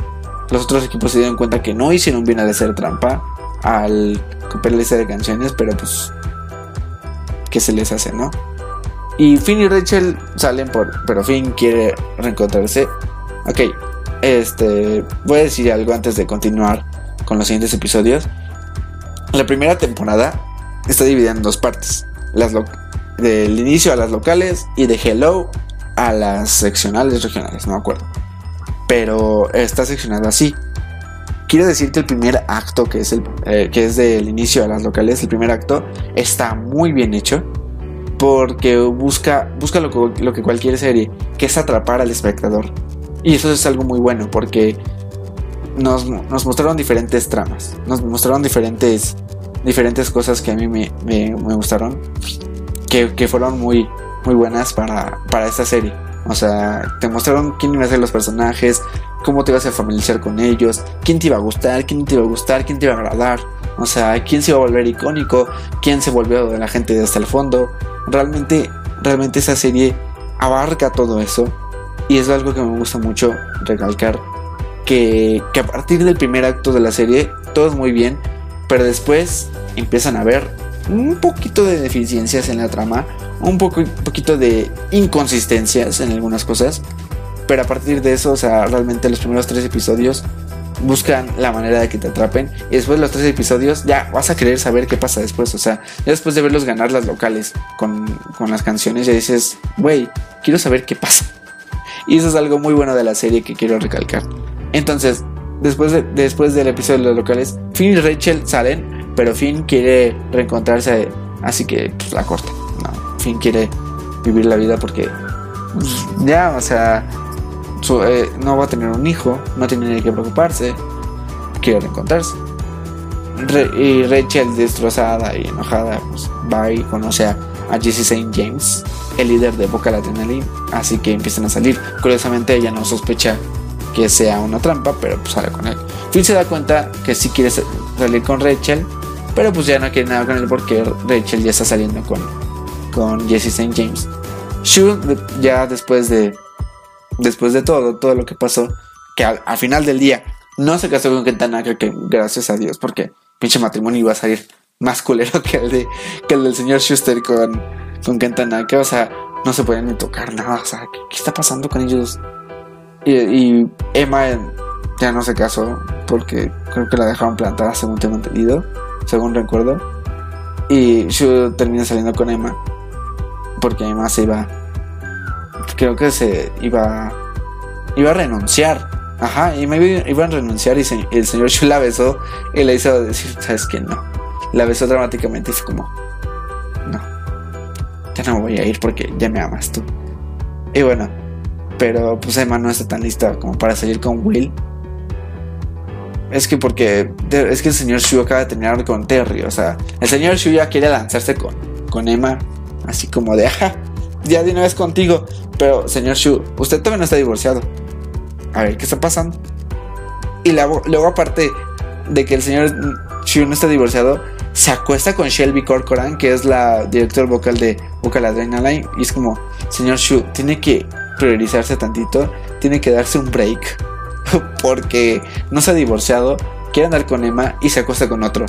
Los otros equipos se dieron cuenta que no hicieron bien al hacer trampa al copiar la lista de canciones, pero pues ¿qué se les hace, no? Y Finn y Rachel salen por, pero Finn quiere reencontrarse. Ok, este, voy a decir algo antes de continuar con los siguientes episodios. La primera temporada está dividida en dos partes. Las del inicio a las locales y de Hello a las seccionales regionales, no me acuerdo. Pero está seccionado así. Quiero decir que el primer acto, que es, el, eh, que es del inicio a las locales, el primer acto, está muy bien hecho. Porque busca, busca lo, lo que cualquier serie, que es atrapar al espectador. Y eso es algo muy bueno, porque nos, nos mostraron diferentes tramas, nos mostraron diferentes diferentes cosas que a mí me, me, gustaron, que, que, fueron muy, muy buenas para, para esta serie. O sea, te mostraron quién iban a ser los personajes, cómo te ibas a familiarizar con ellos, quién te iba a gustar, quién te iba a gustar, quién te iba a agradar. O sea, quién se iba a volver icónico, quién se volvió de la gente hasta el fondo. Realmente, realmente esa serie abarca todo eso. Y es algo que me gusta mucho recalcar. Que, que a partir del primer acto de la serie, todo es muy bien. Pero después empiezan a haber un poquito de deficiencias en la trama, un poco, poquito de inconsistencias en algunas cosas. Pero a partir de eso, o sea, realmente los primeros tres episodios buscan la manera de que te atrapen. Y después de los tres episodios ya vas a querer saber qué pasa después. O sea, ya después de verlos ganar las locales con, con las canciones, ya dices, güey, quiero saber qué pasa. (laughs) Y eso es algo muy bueno de la serie que quiero recalcar. Entonces, después, después del episodio de los locales, Finn y Rachel salen, pero Finn quiere reencontrarse, así que pues, la corta. No, Finn quiere vivir la vida porque pues, ya, o sea, eh, no va a tener un hijo, no tiene que preocuparse, quiere reencontrarse. y Rachel destrozada y enojada, pues va y conoce a, Jesse St. James, el líder de Boca Adrenaline, así que empiezan a salir. Curiosamente ella no sospecha que sea una trampa, pero pues sale con él. Phil se da cuenta que sí quiere salir con Rachel, pero pues ya no quiere nada con él porque Rachel ya está saliendo con, con Jesse St. James. Shu ya después de después de todo, todo lo que pasó, que al, final del día no se casó con Kentanaka, que gracias a Dios, porque pinche matrimonio iba a salir más culero que el, de, que el del señor Schuster con, con Kentanaka, o sea, no se pueden ni tocar nada, o sea, ¿qué, está pasando con ellos? Y, Emma ya no se casó porque creo que la dejaron plantada según tengo entendido, según recuerdo. Y Shu termina saliendo con Emma porque Emma se iba, creo que se iba, iba a renunciar. Ajá, y me iban a renunciar y el señor Shu la besó y le hizo decir, sabes que no. La besó dramáticamente y fue como, no, ya no me voy a ir porque ya me amas tú. Y bueno, pero pues Emma no está tan lista como para salir con Will. Es que porque es que el señor Shu acaba de terminar con Terry. O sea, el señor Shu ya quiere lanzarse con, con Emma. Así como de, (laughs) ajá, ya de una vez contigo. Pero, señor Shu, usted todavía no está divorciado. A ver, ¿qué está pasando? Y luego, aparte de que el señor Shu no está divorciado, se acuesta con Shelby Corcoran, que es la director vocal de Vocal Adrenaline, y es como, señor Shu, tiene que priorizarse tantito, tiene que darse un break, (laughs) porque no se ha divorciado, quiere andar con Emma y se acuesta con otro.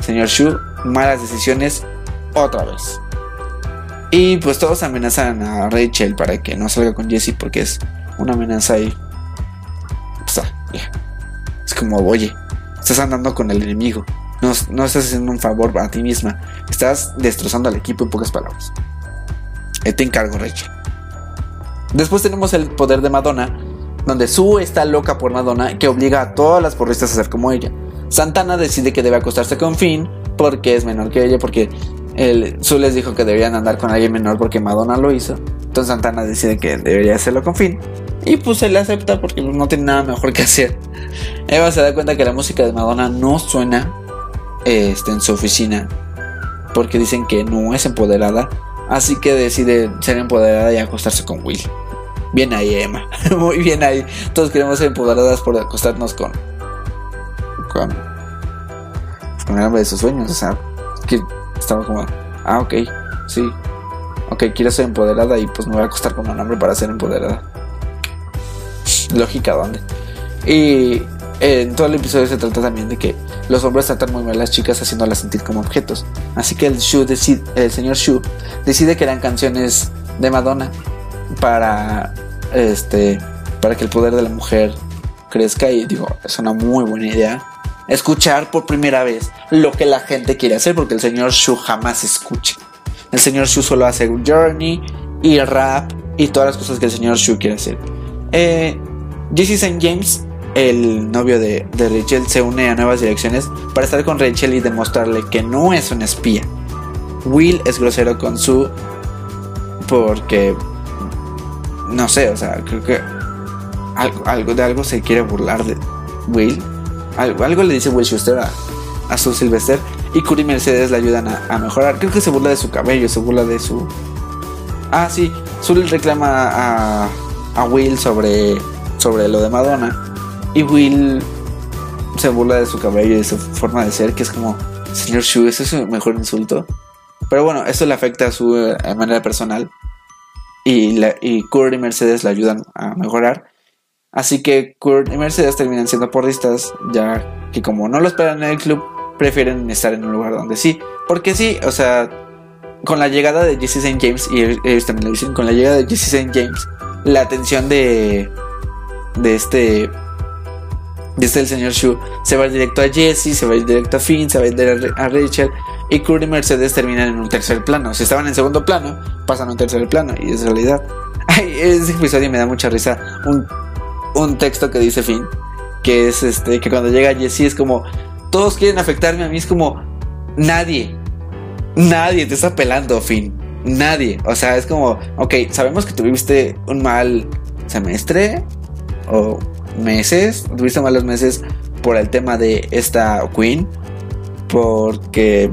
Señor Shu, malas decisiones otra vez. Y pues todos amenazan a Rachel para que no salga con Jesse porque es una amenaza y... Pues, ah, es como, oye, estás andando con el enemigo. No, estás haciendo un favor a ti misma. Estás destrozando al equipo en pocas palabras. Eh, te encargo, Rachel. Después tenemos el poder de Madonna, donde Sue está loca por Madonna, que obliga a todas las porristas a ser como ella. Santana decide que debe acostarse con Finn porque es menor que ella, porque el, Sue les dijo que deberían andar con alguien menor porque Madonna lo hizo. Entonces Santana decide que debería hacerlo con Finn. Y pues él acepta porque no tiene nada mejor que hacer. Eva se da cuenta que la música de Madonna no suena este, en su oficina porque dicen que no es empoderada. Así que decide ser empoderada y acostarse con Will. Bien ahí, Emma. (laughs) Muy bien ahí. Todos queremos ser empoderadas por acostarnos con. con. con el hombre de sus sueños. O sea, que estaba como. Ah, ok, sí. Ok, quiero ser empoderada y pues me voy a acostar con un hombre para ser empoderada. Lógica, ¿dónde? Y en todo el episodio se trata también de que los hombres tratan muy mal a las chicas haciéndolas sentir como objetos. Así que el, Shu decide, el señor Shu decide que eran canciones de Madonna para este para que el poder de la mujer crezca y digo, es una muy buena idea. Escuchar por primera vez lo que la gente quiere hacer porque el señor Shu jamás escucha. El señor Shu solo hace journey y rap y todas las cosas que el señor Shu quiere hacer. Eh, Jesse St. James el novio de, Rachel se une a nuevas direcciones para estar con Rachel y demostrarle que no es un espía. Will es grosero con su porque no sé, o sea, creo que algo, de algo se quiere burlar de Will. Algo, le dice Will Schuster a, a su Sylvester y Curry y Mercedes le ayudan a, mejorar. Creo que se burla de su cabello, se burla de su. Ah, sí, Sul reclama a, a Will sobre, sobre lo de Madonna y Will se burla de su cabello y de su forma de ser, que es como, señor Shu, ese es su mejor insulto. Pero bueno, eso le afecta a su eh, manera personal. Y, la, y Kurt y Mercedes le ayudan a mejorar. Así que Kurt y Mercedes terminan siendo porristas, ya que como no lo esperan en el club, prefieren estar en un lugar donde sí. Porque sí, o sea, con la llegada de Jesse St. James, y ellos también lo dicen, con la llegada de Jesse St. James, la atención de, de este Dice el señor Shu, se va directo a Jesse, se va directo a Finn, se va directo a Rachel y Kurt y Mercedes terminan en un tercer plano. Si estaban en segundo plano, pasan a un tercer plano y es realidad. (laughs) Ay, ese episodio me da mucha risa. Un, un texto que dice Finn, que es este, que cuando llega Jesse es como, todos quieren afectarme, a mí es como, nadie, nadie te está pelando, Finn. Nadie. O sea, es como, ok, sabemos que tuviste un mal semestre o meses, tuviste malos meses por el tema de esta Queen, porque...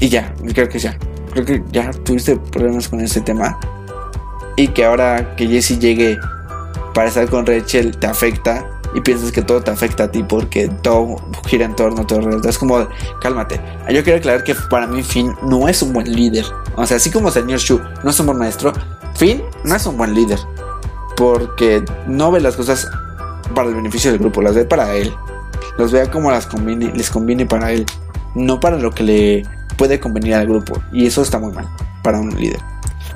Y ya, creo que ya, creo que ya tuviste problemas con ese tema. Y que ahora que Jesse llegue para estar con Rachel te afecta y piensas que todo te afecta a ti porque todo gira en torno a todo alrededor. Es como, cálmate. Yo quiero aclarar que para mí Finn no es un buen líder. O sea, así como señor Shu no es un buen maestro, Finn no es un buen líder. Porque no ve las cosas para el beneficio del grupo, las ve para él. Las vea como las conviene, les conviene para él, no para lo que le puede convenir al grupo. Y eso está muy mal para un líder.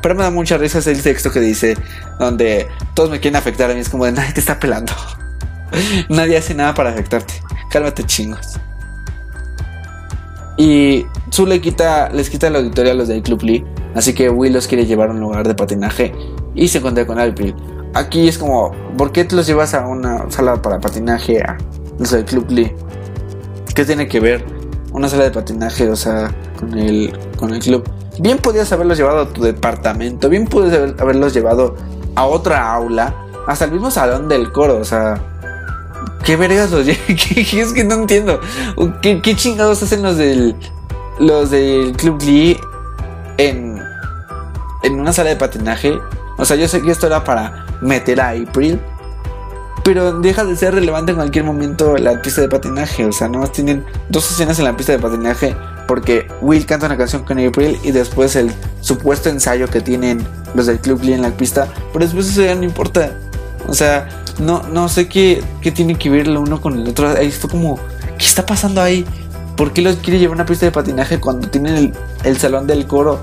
Pero me da mucha risa el texto que dice, donde todos me quieren afectar a mí, es como de nadie te está pelando. (laughs) nadie hace nada para afectarte. Cálmate chingos. Y Zu le quita, les quita la auditoría a los del Club Lee. Así que Will los quiere llevar a un lugar de patinaje y se encuentra con April aquí es como, ¿por qué te los llevas a una sala para patinaje a los del Club Lee? ¿Qué tiene que ver una sala de patinaje, o sea, con el, con el club? Bien podías haberlos llevado a tu departamento, bien puedes haberlos llevado a otra aula, hasta el mismo salón del coro, o sea, ¿qué vergas los (laughs) ¿Qué, es que no entiendo. ¿Qué, ¿Qué, chingados hacen los del, los del Club Lee en, en una sala de patinaje? O sea, yo sé que esto era para meter a April. Pero deja de ser relevante en cualquier momento la pista de patinaje. O sea, nomás tienen dos escenas en la pista de patinaje. Porque Will canta una canción con April y después el supuesto ensayo que tienen los del Club Lee en la pista. Pero después eso ya no importa. O sea, no, no sé qué, qué tiene que ver lo uno con el otro. Ahí fue como, ¿qué está pasando ahí? ¿Por qué los quiere llevar a una pista de patinaje cuando tienen el, el salón del coro?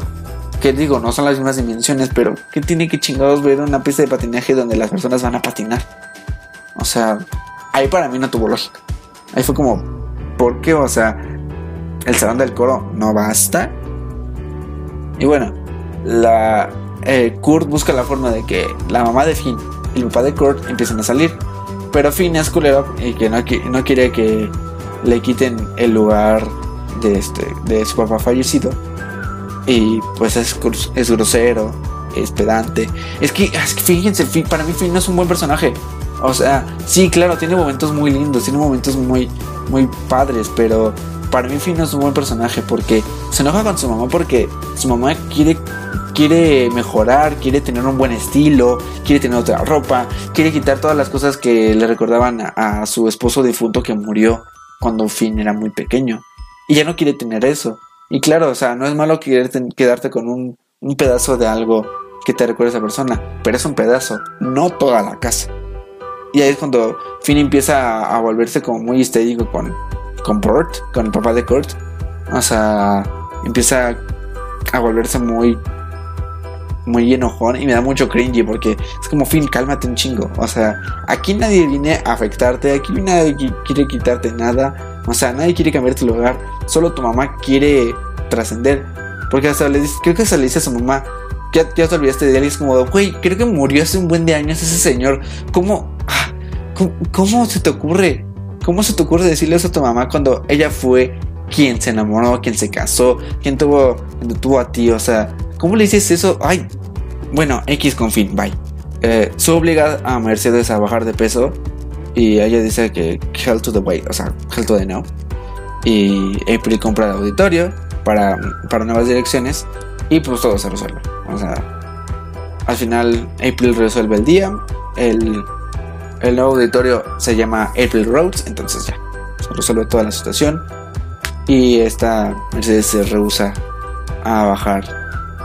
Que digo, no son las mismas dimensiones, pero ¿qué tiene que chingados ver una pista de patinaje donde las personas van a patinar? O sea, ahí para mí no tuvo lógica. Ahí fue como, ¿por qué? O sea, el salón del coro no basta. Y bueno, la eh, Kurt busca la forma de que la mamá de Finn y el papá de Kurt empiecen a salir. Pero Finn es culero y que no, quiere que le quiten el lugar de, este, de su papá fallecido. Y pues es, es grosero, es pedante. Es que, es fíjense, para mí Finn no es un buen personaje. O sea, sí, claro, tiene momentos muy lindos, tiene momentos muy, muy padres, pero para mí Finn no es un buen personaje porque se enoja con su mamá porque su mamá quiere quiere mejorar, quiere tener un buen estilo, quiere tener otra ropa, quiere quitar todas las cosas que le recordaban a, su esposo difunto que murió cuando Finn era muy pequeño. Y ya no quiere tener eso. Y claro, o sea, no es malo querer quedarte con un, un pedazo de algo que te recuerde a esa persona, pero es un pedazo, no toda la casa. Y ahí es cuando Finn empieza a, volverse como muy histérico con, con Burt, con el papá de Kurt. O sea, empieza a volverse muy muy enojón y me da mucho cringy porque es como, Finn, cálmate un chingo. O sea, aquí nadie viene a afectarte, aquí nadie quiere quitarte nada. O sea, nadie quiere cambiar tu lugar. Solo tu mamá quiere trascender. Porque hasta le dice, creo que se le dice a su mamá, ya, ya te olvidaste de él y es como, güey, creo que murió hace un buen de años ese señor. ¿Cómo, ah, cómo, cómo se te ocurre? ¿Cómo se te ocurre decirle eso a tu mamá cuando ella fue quien se enamoró, quien se casó, quien tuvo, quien tuvo a ti? O sea, ¿Cómo le dices eso? Ay, bueno, X con fin, bye. Eh, su obliga a Mercedes a bajar de peso y ella dice que hell to the way, o sea, hell to the no. Y April compra el auditorio para, para nuevas direcciones y pues todo se resuelve. O sea, al final April resuelve el día, el, el nuevo auditorio se llama April Roads, entonces ya, se resuelve toda la situación y esta Mercedes se rehúsa a bajar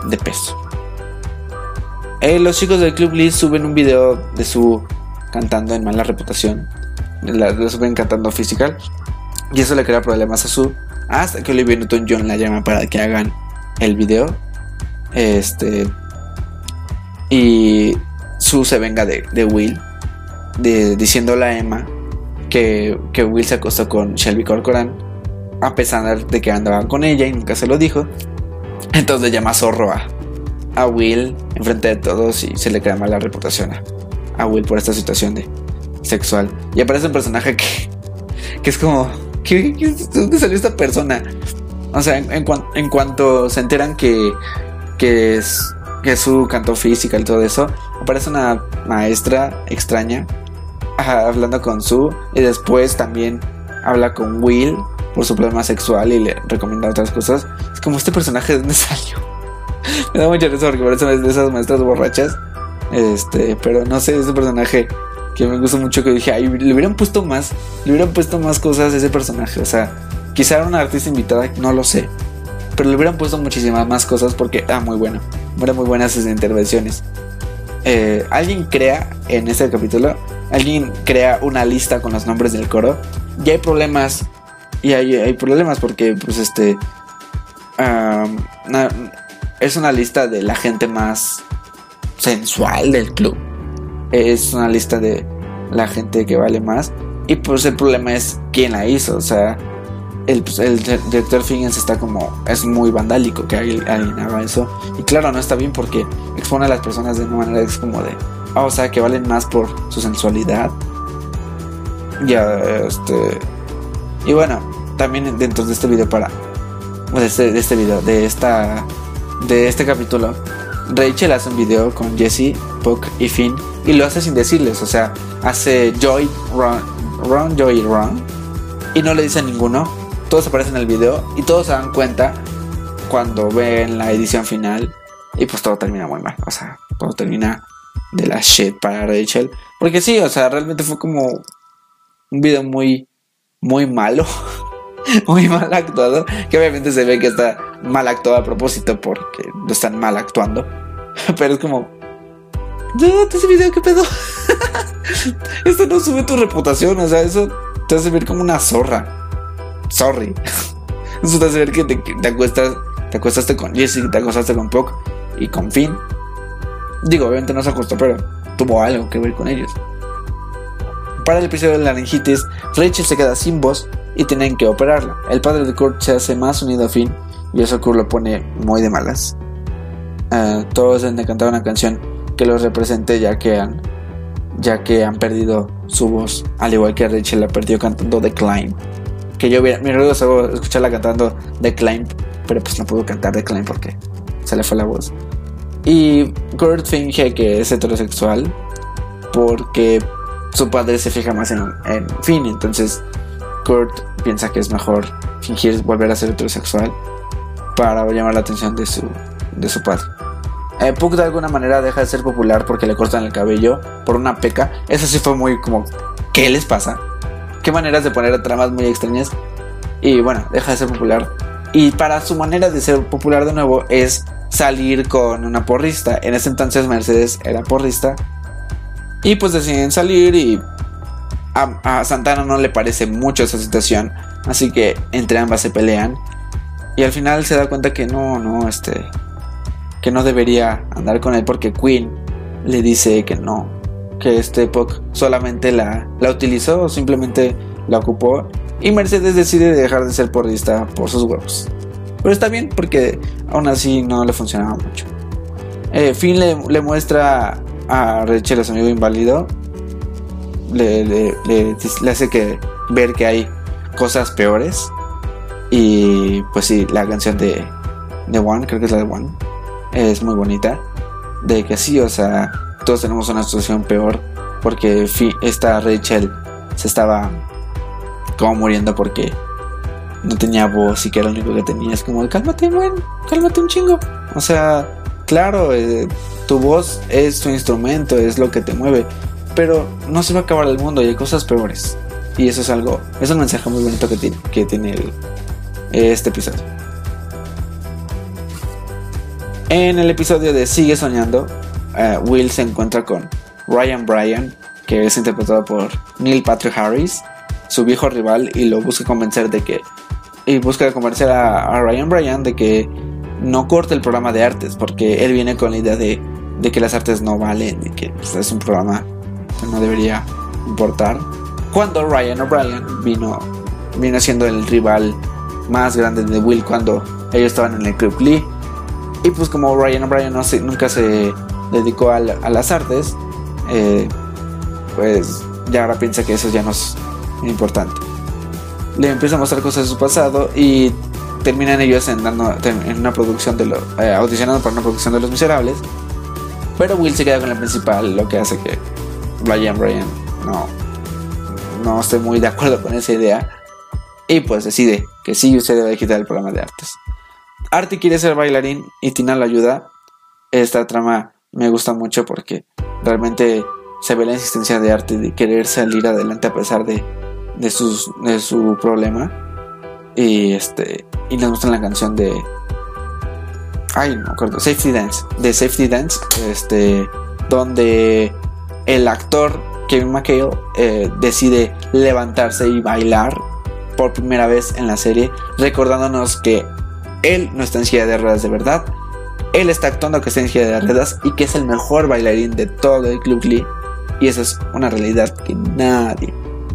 de peso. Eh, los chicos del Club Lee suben un video de su cantando en mala reputación. lo suben cantando physical. Y eso le crea problemas a su. Hasta que Olivia Newton-John la llama para que hagan el video. Este. Y Su se venga de, Will. De, diciéndole a Emma que, que Will se acostó con Shelby Corcoran. A pesar de que andaban con ella y nunca se lo dijo. Entonces llama zorro a, Will enfrente de todos y se le crea mala reputación a, Will por esta situación de sexual. Y aparece un personaje que, que es como, ¿qué, dónde salió esta persona? O sea, en, en, cuanto se enteran que, que, es, que su canto física y todo eso, aparece una maestra extraña hablando con Su y después también habla con Will por su problema sexual y le recomienda otras cosas. Es como este personaje de dónde (laughs) salió. Me da mucha risa porque parece de esas maestras borrachas. Este, pero no sé, ese personaje que me gusta mucho que dije, ay, le hubieran puesto más, le hubieran puesto más cosas a ese personaje. O sea, quizá era una artista invitada, no lo sé. Pero le hubieran puesto muchísimas más cosas porque, ah, muy bueno. Eran muy buenas sus intervenciones. Eh, alguien crea en este capítulo, alguien crea una lista con los nombres del coro. Y hay problemas y hay, problemas porque, pues, este. es una lista de la gente más sensual del club. Es una lista de la gente que vale más. Y pues el problema es quién la hizo. O sea, el, pues, el director Figgins está como. Es muy vandálico que alguien, haga eso. Y claro, no está bien porque expone a las personas de una manera es como de. Ah, o sea, que valen más por su sensualidad. Ya, este. Y bueno, también dentro de este video para de este, de este video de esta de este capítulo Rachel hace un video con Jesse, Puck y Finn y lo hace sin decirles, o sea, hace Joy, Ron, Ron Joy, Ron y no le dice a ninguno. Todos aparecen en el video y todos se dan cuenta cuando ven la edición final y pues todo termina muy mal, o sea, todo termina de la shit para Rachel. Porque sí, o sea, realmente fue como un video muy, muy malo. (laughs) (laughs) muy mal actuado. Que obviamente se ve que está mal actuado a propósito porque lo están mal actuando. (laughs) Pero es como. ese video, ¿qué pedo? (laughs) Esto no sube tu reputación, o sea, eso te hace ver como una zorra. Sorry. Eso te hace ver que te, acuestas, te acuestaste con Jesse, te acostaste con Puck y con Finn. Digo, obviamente no se acostó, pero tuvo algo que ver con ellos. Para el episodio de la laringitis, Rachel se queda sin voz y tienen que operarla. El padre de Kurt se hace más unido a Finn y eso Kurt lo pone muy de malas. Uh, todos han de cantar una canción que los represente ya que han ya que han perdido su voz, al igual que Rachel la perdió cantando The Climb. Que yo hubiera, mi ruido escucharla cantando The Climb, pero pues no pudo cantar The Climb porque se le fue la voz. Y Kurt finge que es heterosexual porque su padre se fija más en, en Finn, entonces Kurt piensa que es mejor fingir volver a ser heterosexual para llamar la atención de su, de su padre. Eh, Puck de alguna manera deja de ser popular porque le cortan el cabello por una peca. Eso sí fue muy como, ¿qué les pasa? ¿Qué maneras de poner tramas muy extrañas? Y bueno, deja de ser popular. Y para su manera de ser popular de nuevo es salir con una porrista. En ese entonces Mercedes era porrista. Y pues deciden salir y a, Santana no le parece mucho esa situación. Así que entre ambas se pelean. Y al final se da cuenta que no, no, este, que no debería andar con él porque Queen le dice que no, que este Puck solamente la, la utilizó o simplemente la ocupó y Mercedes decide dejar de ser porrista por sus huevos. Pero está bien porque aún así no le funcionaba mucho. Eh, Finn le, le, muestra a Rachel a su amigo inválido, le, le, le hace que ver que hay cosas peores y pues sí, la canción de, de One, creo que es la de One, es muy bonita. De que sí, o sea, todos tenemos una situación peor. Porque esta Rachel se estaba como muriendo porque no tenía voz y que era lo único que tenía. Es como, cálmate, buen, cálmate un chingo. O sea, claro, eh, tu voz es tu instrumento, es lo que te mueve. Pero no se va a acabar el mundo y hay cosas peores. Y eso es algo, es un mensaje muy bonito que tiene, este episodio. En el episodio de Sigue Soñando, uh, Will se encuentra con Ryan Bryan, que es interpretado por Neil Patrick Harris, su viejo rival, y lo busca convencer de que. Y busca convencer a, Ryan Bryan de que no corte el programa de artes, porque él viene con la idea de, de que las artes no valen, y que pues, es un programa no debería importar. Cuando Ryan O'Brien vino, vino siendo el rival más grande de Will cuando ellos estaban en el Club Lee y pues como Ryan O'Brien no nunca se dedicó a, las artes, eh, pues ya ahora piensa que eso ya no es importante. Le empieza a mostrar cosas de su pasado y terminan ellos en, una producción de. Eh, audicionando para una producción de Los Miserables. Pero Will se queda con el principal, lo que hace que Ryan Bryan no, no esté muy de acuerdo con esa idea. Y pues decide que sí usted debe quitar el programa de artes. Artie quiere ser bailarín y Tina lo ayuda. Esta trama me gusta mucho porque realmente se ve la insistencia de Artie de querer salir adelante a pesar de, de, de su problema. Y este y nos muestran la canción de ay no acuerdo Safety Dance de Safety Dance este donde el actor Kevin McHale eh, decide levantarse y bailar por primera vez en la serie recordándonos que él no está en silla de ruedas de verdad. Él está actuando que está en silla de ruedas y que es el mejor bailarín de todo el Club Lee. Y esa es una realidad que nadie,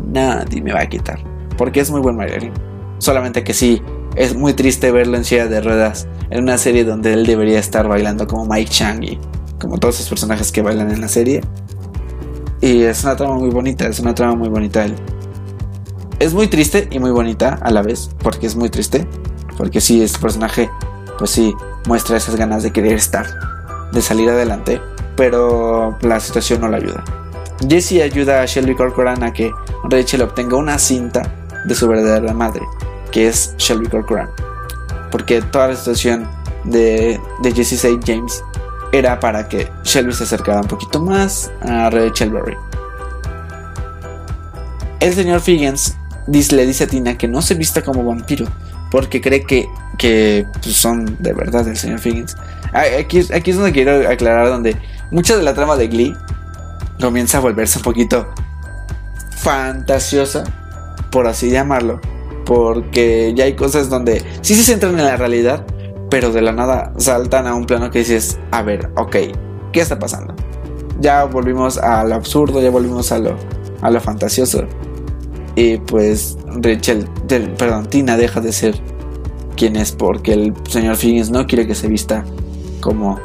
nadie me va a quitar. Porque es muy buen bailarín. Solamente que sí, es muy triste verlo en silla de ruedas en una serie donde él debería estar bailando como Mike Chang y como todos esos personajes que bailan en la serie. Y es una trama muy bonita, es una trama muy bonita. Es muy triste y muy bonita a la vez, porque es muy triste. Porque sí, este personaje, pues sí, muestra esas ganas de querer estar, de salir adelante, pero la situación no la ayuda. Jesse ayuda a Shelby Corcoran a que Rachel obtenga una cinta de su verdadera madre, que es Shelby Corcoran. Porque toda la situación de, de Jesse St. James era para que Shelby se acercara un poquito más a Rachel Berry. El señor Figgins le dice a Tina que no se vista como vampiro porque cree que, que pues, son de verdad el señor Figgins. Ah, Aquí, aquí es donde quiero aclarar donde mucha de la trama de Glee comienza a volverse un poquito fantasiosa, por así llamarlo, porque ya hay cosas donde sí se centran en la realidad, pero de la nada saltan a un plano que dices, a ver, ok, ¿qué está pasando? Ya volvimos a lo absurdo, ya volvimos a lo, a lo fantasioso. Y pues Rachel, perdón, Tina deja de ser quien es porque el señor Figgins no quiere que se vista como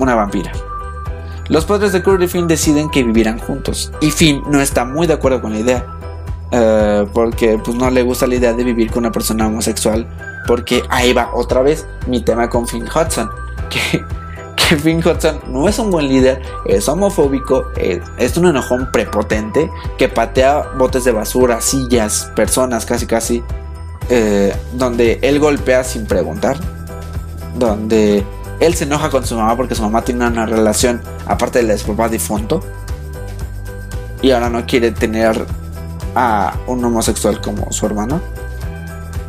una vampira. Los padres de Kurt y Finn deciden que vivirán juntos y Finn no está muy de acuerdo con la idea eh, porque pues no le gusta la idea de vivir con una persona homosexual porque ahí va otra vez mi tema con Finn Hudson (laughs) que, Finn Hudson no es un buen líder es homofóbico es, es un enojón prepotente que patea botes de basura sillas personas casi casi eh, donde él golpea sin preguntar donde él se enoja con su mamá porque su mamá tiene una relación aparte de la de su papá difunto y ahora no quiere tener a un homosexual como su hermano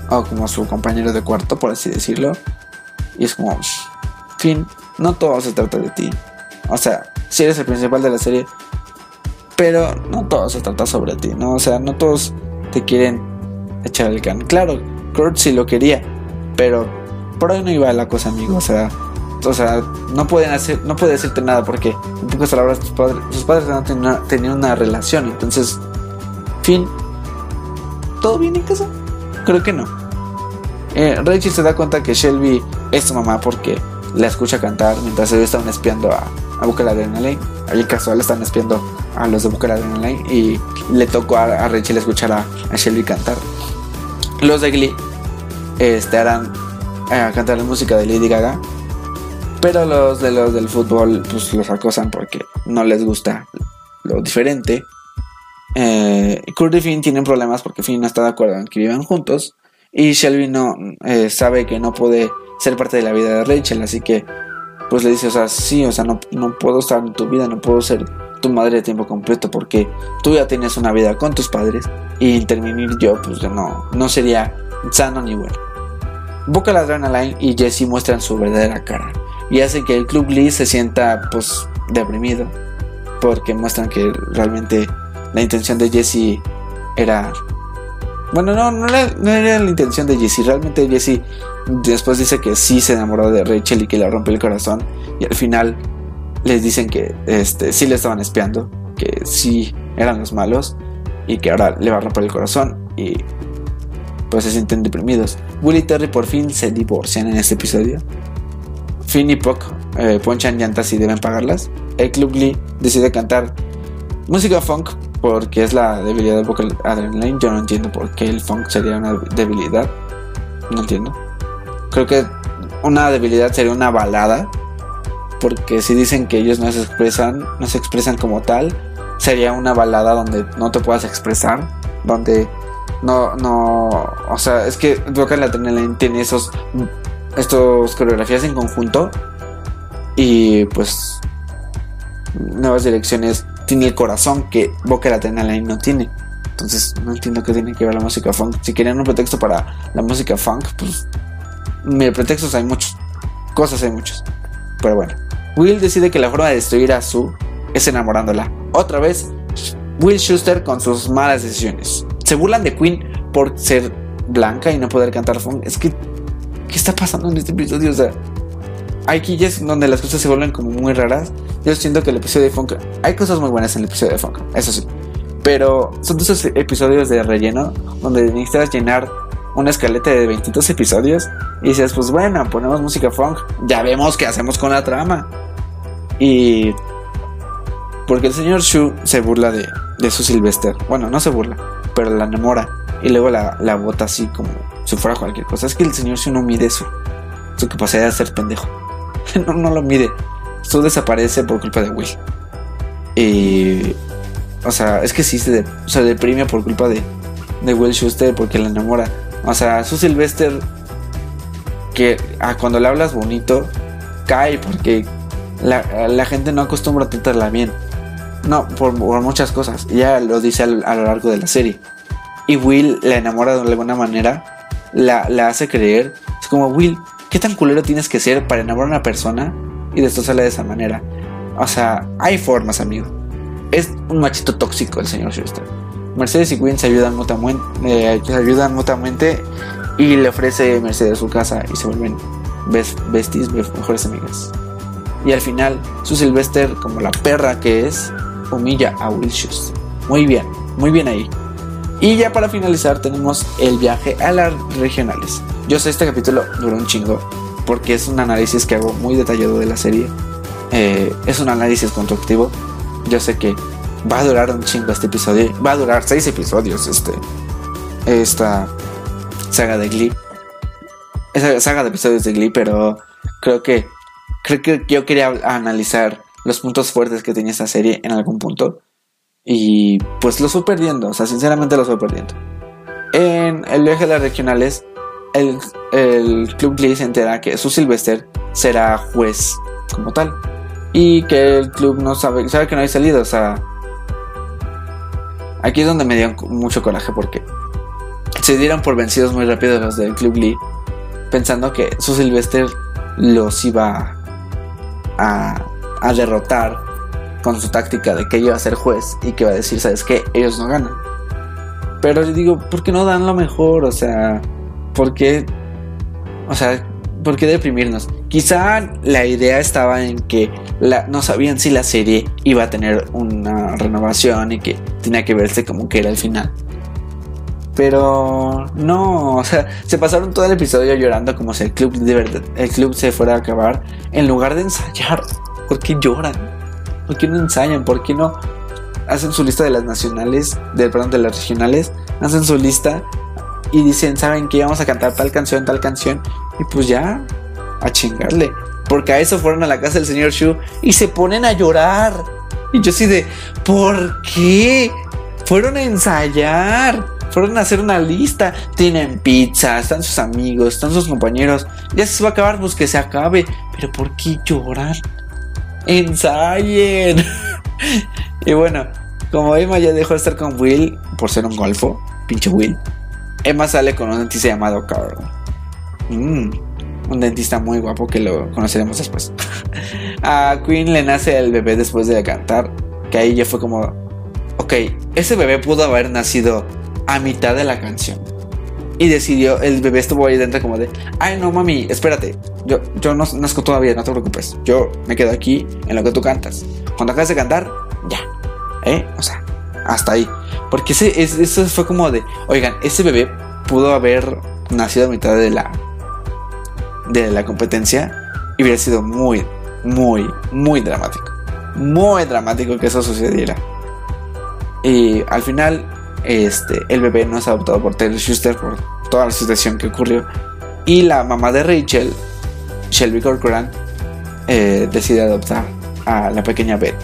o como su compañero de cuarto por así decirlo. Y es como fin no todo se trata de ti o sea si eres el principal de la serie pero no todo se trata sobre ti no o sea no todos te quieren echar el can. Claro Kurt sí lo quería pero por ahí no iba la cosa amigo o sea o sea, no pueden hacer, no puede decirte nada porque en pocas palabras sus padres, sus padres no tenían una, tenían una relación, entonces, fin, ¿todo bien en casa? Creo que no. Eh, Rachel se da cuenta que Shelby es su mamá porque la escucha cantar mientras ellos estaban espiando a, a Boca de Adrenaline. Ahí casual están espiando a los de Boca de Adrenaline y le tocó a, a Rachel escuchar a, a Shelby cantar. Los de Glee este, harán eh, cantar la música de Lady Gaga pero los de los del fútbol pues los acosan porque no les gusta lo diferente. Eh, Kurt y Finn tienen problemas porque Finn no está de acuerdo en que vivan juntos. Y Shelby no eh, sabe que no puede ser parte de la vida de Rachel. Así que pues le dice, o sea, sí, o sea, no, no puedo estar en tu vida, no puedo ser tu madre de tiempo completo porque tú ya tienes una vida con tus padres. Y intervenir yo pues no, no sería sano ni bueno. Boca la Adrenaline y Jesse muestran su verdadera cara y hace que el Club Glee se sienta pues deprimido porque muestran que realmente la intención de Jesse era bueno no no era, la intención de Jesse realmente Jesse después dice que sí se enamoró de Rachel y que le rompe el corazón y al final les dicen que este sí le estaban espiando que sí eran los malos y que ahora le va a romper el corazón y pues se sienten deprimidos. Will y Terry por fin se divorcian en este episodio. Finn y Puck eh, ponchan llantas y deben pagarlas. El Club Glee decide cantar música funk porque es la debilidad del vocal adrenaline. Yo no entiendo por qué el funk sería una debilidad. No entiendo. Creo que una debilidad sería una balada. Porque si dicen que ellos no se expresan, no se expresan como tal, sería una balada donde no te puedas expresar, donde no, no, o sea, es que Vocal Adrenaline tiene esos, estos coreografías en conjunto y pues nuevas direcciones tiene el corazón que Vocal Adrenaline no tiene. Entonces no entiendo qué tiene que ver la música funk. Si querían un pretexto para la música funk, pues mira, pretextos hay muchos, cosas hay muchos. Pero bueno, Will decide que la forma de destruir a Sue es enamorándola. Otra vez, Will Schuster con sus malas decisiones. Se burlan de Queen por ser blanca y no poder cantar funk. Es que, ¿qué está pasando en este episodio? O sea, aquí ya donde las cosas se vuelven como muy raras. Yo siento que el episodio de funk, hay cosas muy buenas en el episodio de funk, eso sí. Pero son de esos episodios de relleno donde necesitas llenar una escaleta de 22 episodios y dices, pues bueno, ponemos música funk, ya vemos qué hacemos con la trama. Y porque el señor Shu se burla de, de su Sylvester. Bueno, no se burla, pero la enamora. Y luego la, la bota así como si fuera cualquier cosa. Es que el señor Shu no mide su, su capacidad de ser pendejo. (laughs) no, no lo mide. Su desaparece por culpa de Will. Y. O sea, es que sí se, se deprime por culpa de, de Will Schuster porque la enamora. O sea, su Sylvester. Que ah, cuando le hablas bonito, cae porque la, la gente no acostumbra a tratarla bien. No, por, por muchas cosas. Ya lo dice a, lo largo de la serie. Y Will la enamora de alguna manera, la, la hace creer. Es como, Will, ¿qué tan culero tienes que ser para enamorar a una persona y destrozarla de esa manera? O sea, hay formas, amigo. Es un machito tóxico el señor Schuster. Mercedes y Quinn se ayudan mutuamente, eh, se ayudan mutuamente y le ofrece Mercedes su casa y se vuelven best, besties, mejores amigas. Y al final, su Sylvester, como la perra que es, humilla a Will Schuster. Muy bien, muy bien ahí. Y ya para finalizar tenemos el viaje a las regionales. Yo sé este capítulo duró un chingo porque es un análisis que hago muy detallado de la serie. Eh, es un análisis constructivo. Yo sé que va a durar un chingo este episodio. Va a durar seis episodios este esta saga de Glee. Esa saga de episodios de Glee, pero creo que creo que yo quería analizar los puntos fuertes que tenía esta serie en algún punto. Y pues lo fui perdiendo, o sea, sinceramente lo fui perdiendo. En el viaje de las regionales, el, el Club Glee se entera que su Sylvester será juez como tal. Y que el club no sabe, sabe que no hay salida, o sea. Aquí es donde me dio mucho coraje porque se dieron por vencidos muy rápido los del Club Glee, pensando que su Sylvester los iba a, a derrotar con su táctica de que iba a ser juez y que iba a decir, ¿sabes qué? Ellos no ganan. Pero yo digo, ¿por qué no dan lo mejor? O sea, ¿por qué? O sea, ¿por qué deprimirnos? Quizá la idea estaba en que no sabían si la serie iba a tener una renovación y que tenía que verse como que era el final. Pero no, o sea, se pasaron todo el episodio llorando como si el club de verdad, el club se fuera a acabar en lugar de ensayar. ¿Por qué lloran? ¿Por qué no ensayan? ¿Por qué no hacen su lista de las nacionales, de, perdón, de las regionales? Hacen su lista y dicen, ¿saben qué? Vamos a cantar tal canción, tal canción. Y pues ya, a chingarle. Porque a eso fueron a la casa del señor Shu y se ponen a llorar. Y yo así de, ¿por qué? Fueron a ensayar. Fueron a hacer una lista. Tienen pizza, están sus amigos, están sus compañeros. Ya se va a acabar, pues que se acabe. Pero ¿por qué llorar? Ensayen. (laughs) y bueno, como Emma ya dejó de estar con Will por ser un golfo, pinche Will. Emma sale con un dentista llamado Carl. Mm, un dentista muy guapo que lo conoceremos después. (laughs) a Queen le nace el bebé después de cantar. Que ahí ya fue como. Ok, ese bebé pudo haber nacido a mitad de la canción. Y decidió, el bebé estuvo ahí dentro como de, ay no mami, espérate, yo, yo no nazco todavía, no te preocupes, yo me quedo aquí en lo que tú cantas. Cuando acabes de cantar, ya, ¿eh? O sea, hasta ahí. Porque ese, es- eso fue como de, oigan, ese bebé pudo haber nacido a mitad de la, de la competencia y hubiera sido muy, muy, muy dramático. Muy dramático que eso sucediera. Y al final, este, el bebé no es adoptado por Taylor Schuster por toda la situación que ocurrió. Y la mamá de Rachel, Shelby Corcoran, eh, decide adoptar a la pequeña Beth.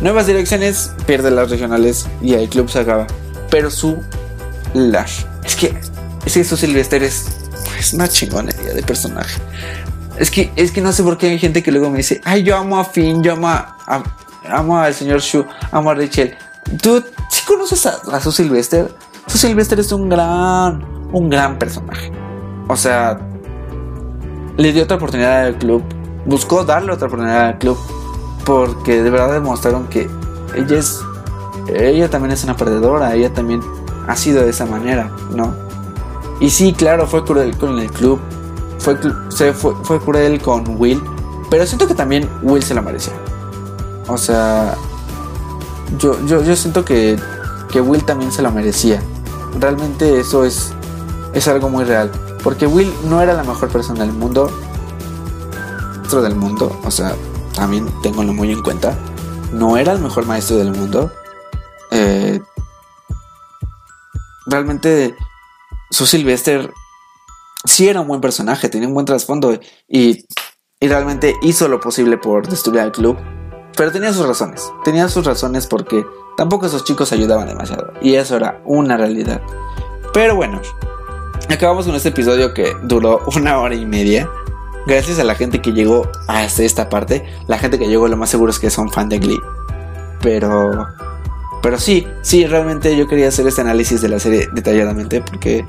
Nuevas direcciones, pierde las regionales y el club se acaba. Pero su Lash. Es que, es que su Sylvester es, es una chingonería de personaje. Es que, es que no sé por qué hay gente que luego me dice, ay, yo amo a Finn, yo amo a, amo al señor Shu, amo a Rachel. ¿Tú sí conoces a, a su Sylvester? Su Sylvester es un gran, un gran personaje. O sea, le dio otra oportunidad al club, buscó darle otra oportunidad al club, porque de verdad demostraron que ella es, ella también es una perdedora, ella también ha sido de esa manera, ¿no? Y sí, claro, fue cruel con el club, fue, se fue, fue cruel con Will, pero siento que también Will se lo merecía. O sea, yo, yo, yo siento que, que Will también se lo merecía. Realmente eso es, es algo muy real. Porque Will no era la mejor persona del mundo. Maestro del mundo. O sea, también tenganlo muy en cuenta. No era el mejor maestro del mundo. Eh, realmente su Sylvester sí era un buen personaje, tenía un buen trasfondo y, y realmente hizo lo posible por destruir al club. Pero tenía sus razones, tenía sus razones porque tampoco esos chicos ayudaban demasiado y eso era una realidad. Pero bueno, acabamos con este episodio que duró una hora y media. Gracias a la gente que llegó hasta esta parte. La gente que llegó lo más seguro es que son fan de Glee. Pero... Pero sí, sí, realmente yo quería hacer este análisis de la serie detalladamente porque...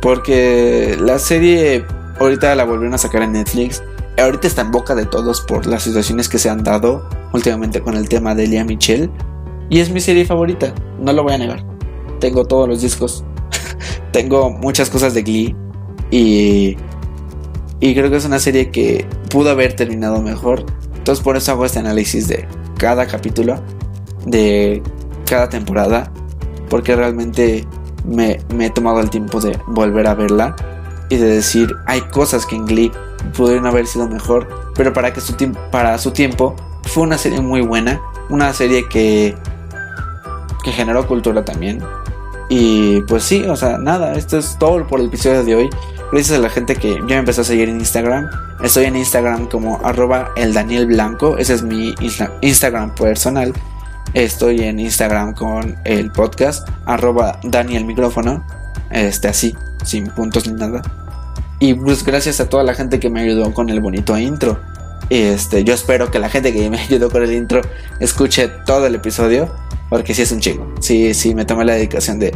Porque la serie ahorita la volvieron a sacar en Netflix. Ahorita está en boca de todos por las situaciones que se han dado últimamente con el tema de Lea Michelle. Y es mi serie favorita, no lo voy a negar. Tengo todos los discos. (laughs) Tengo muchas cosas de Glee. Y, y creo que es una serie que pudo haber terminado mejor. Entonces por eso hago este análisis de cada capítulo, de cada temporada. Porque realmente me, he tomado el tiempo de volver a verla. Y de decir, hay cosas que en Glee pudieron haber sido mejor. Pero para, que su, para su tiempo fue una serie muy buena. Una serie que, que generó cultura también. Y pues sí, o sea, nada, esto es todo por el episodio de hoy. Gracias a la gente que ya me empezó a seguir en Instagram. Estoy en Instagram como arroba el Daniel. Ese es mi Instagram personal. Estoy en Instagram con el podcast arroba Daniel. Este así, sin puntos ni nada. Y pues gracias a toda la gente que me ayudó con el bonito intro. Este, yo espero que la gente que me (laughs) ayudó con el intro escuche todo el episodio. Porque sí es un chingo. Sí, sí, me tomé la dedicación de,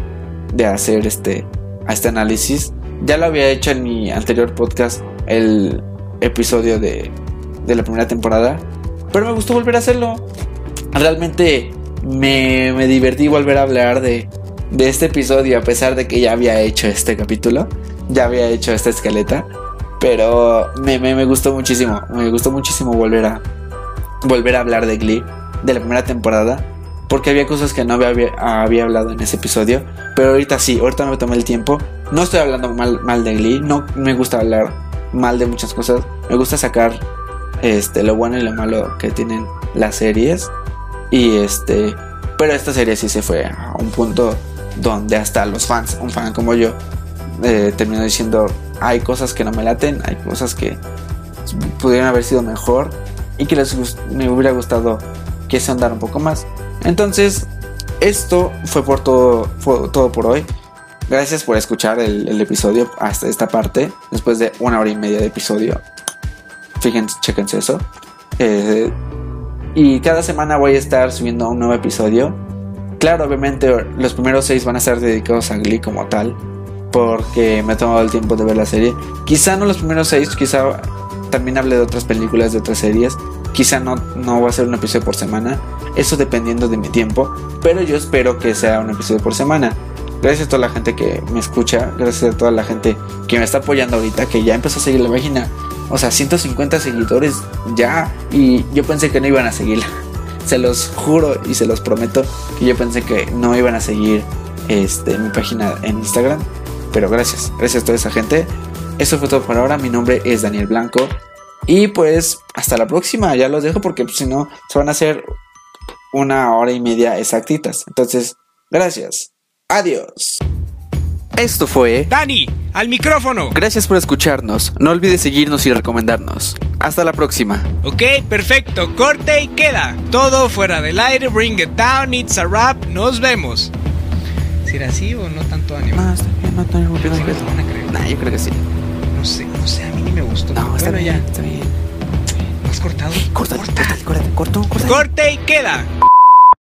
de hacer este, este análisis. Ya lo había hecho en mi anterior podcast, el episodio de, de la primera temporada. Pero me gustó volver a hacerlo. Realmente me, me divertí volver a hablar de, de este episodio a pesar de que ya había hecho este capítulo. Ya había hecho esta escaleta. Pero me, me, me, gustó muchísimo. Me gustó muchísimo volver a, volver a hablar de Glee. De la primera temporada porque había cosas que no había, hablado en ese episodio. Pero ahorita sí, ahorita me tomé el tiempo. No estoy hablando mal, mal de Glee, no me gusta hablar mal de muchas cosas. Me gusta sacar este, lo bueno y lo malo que tienen las series. Y este, pero esta serie sí se fue a un punto donde hasta los fans, un fan como yo, eh, terminó diciendo: hay cosas que no me laten, hay cosas que pudieron haber sido mejor y que les me hubiera gustado que se andara un poco más. Entonces, esto fue por todo, todo por hoy. Gracias por escuchar el, episodio hasta esta parte. Después de una hora y media de episodio. Fíjense, chequense eso. Eh, y cada semana voy a estar subiendo un nuevo episodio. Claro, obviamente los primeros seis van a estar dedicados a Glee como tal. Porque me he tomado el tiempo de ver la serie. Quizá no los primeros seis, quizá también hable de otras películas, de otras series. Quizá no, no va a ser un episodio por semana. Eso dependiendo de mi tiempo. Pero yo espero que sea un episodio por semana. Gracias a toda la gente que me escucha. Gracias a toda la gente que me está apoyando ahorita. Que ya empezó a seguir la página. O sea, 150 seguidores ya. Y yo pensé que no iban a seguirla. (laughs) Se los juro y se los prometo que yo pensé que no iban a seguir este, mi página en Instagram. Pero gracias, gracias a toda esa gente. Eso fue todo por ahora. Mi nombre es Daniel Blanco. Y pues hasta la próxima. Ya los dejo porque pues, si no se van a hacer una hora y media exactitas. Entonces, gracias. Adiós. Esto fue Dani, al micrófono. Gracias por escucharnos. No olvides seguirnos y recomendarnos. Hasta la próxima. Ok, perfecto. Corte y queda. Todo fuera del aire. Bring it down. It's a rap. Nos vemos. ¿Será así o no tanto ánimo? No, está bien, no Nah, yo creo que sí. No sé, no sé, a mí ni me gustó. No, está bien, ya. está bien. ¿Has cortado? Corta, corta, corta, corta, corta. Corte y queda.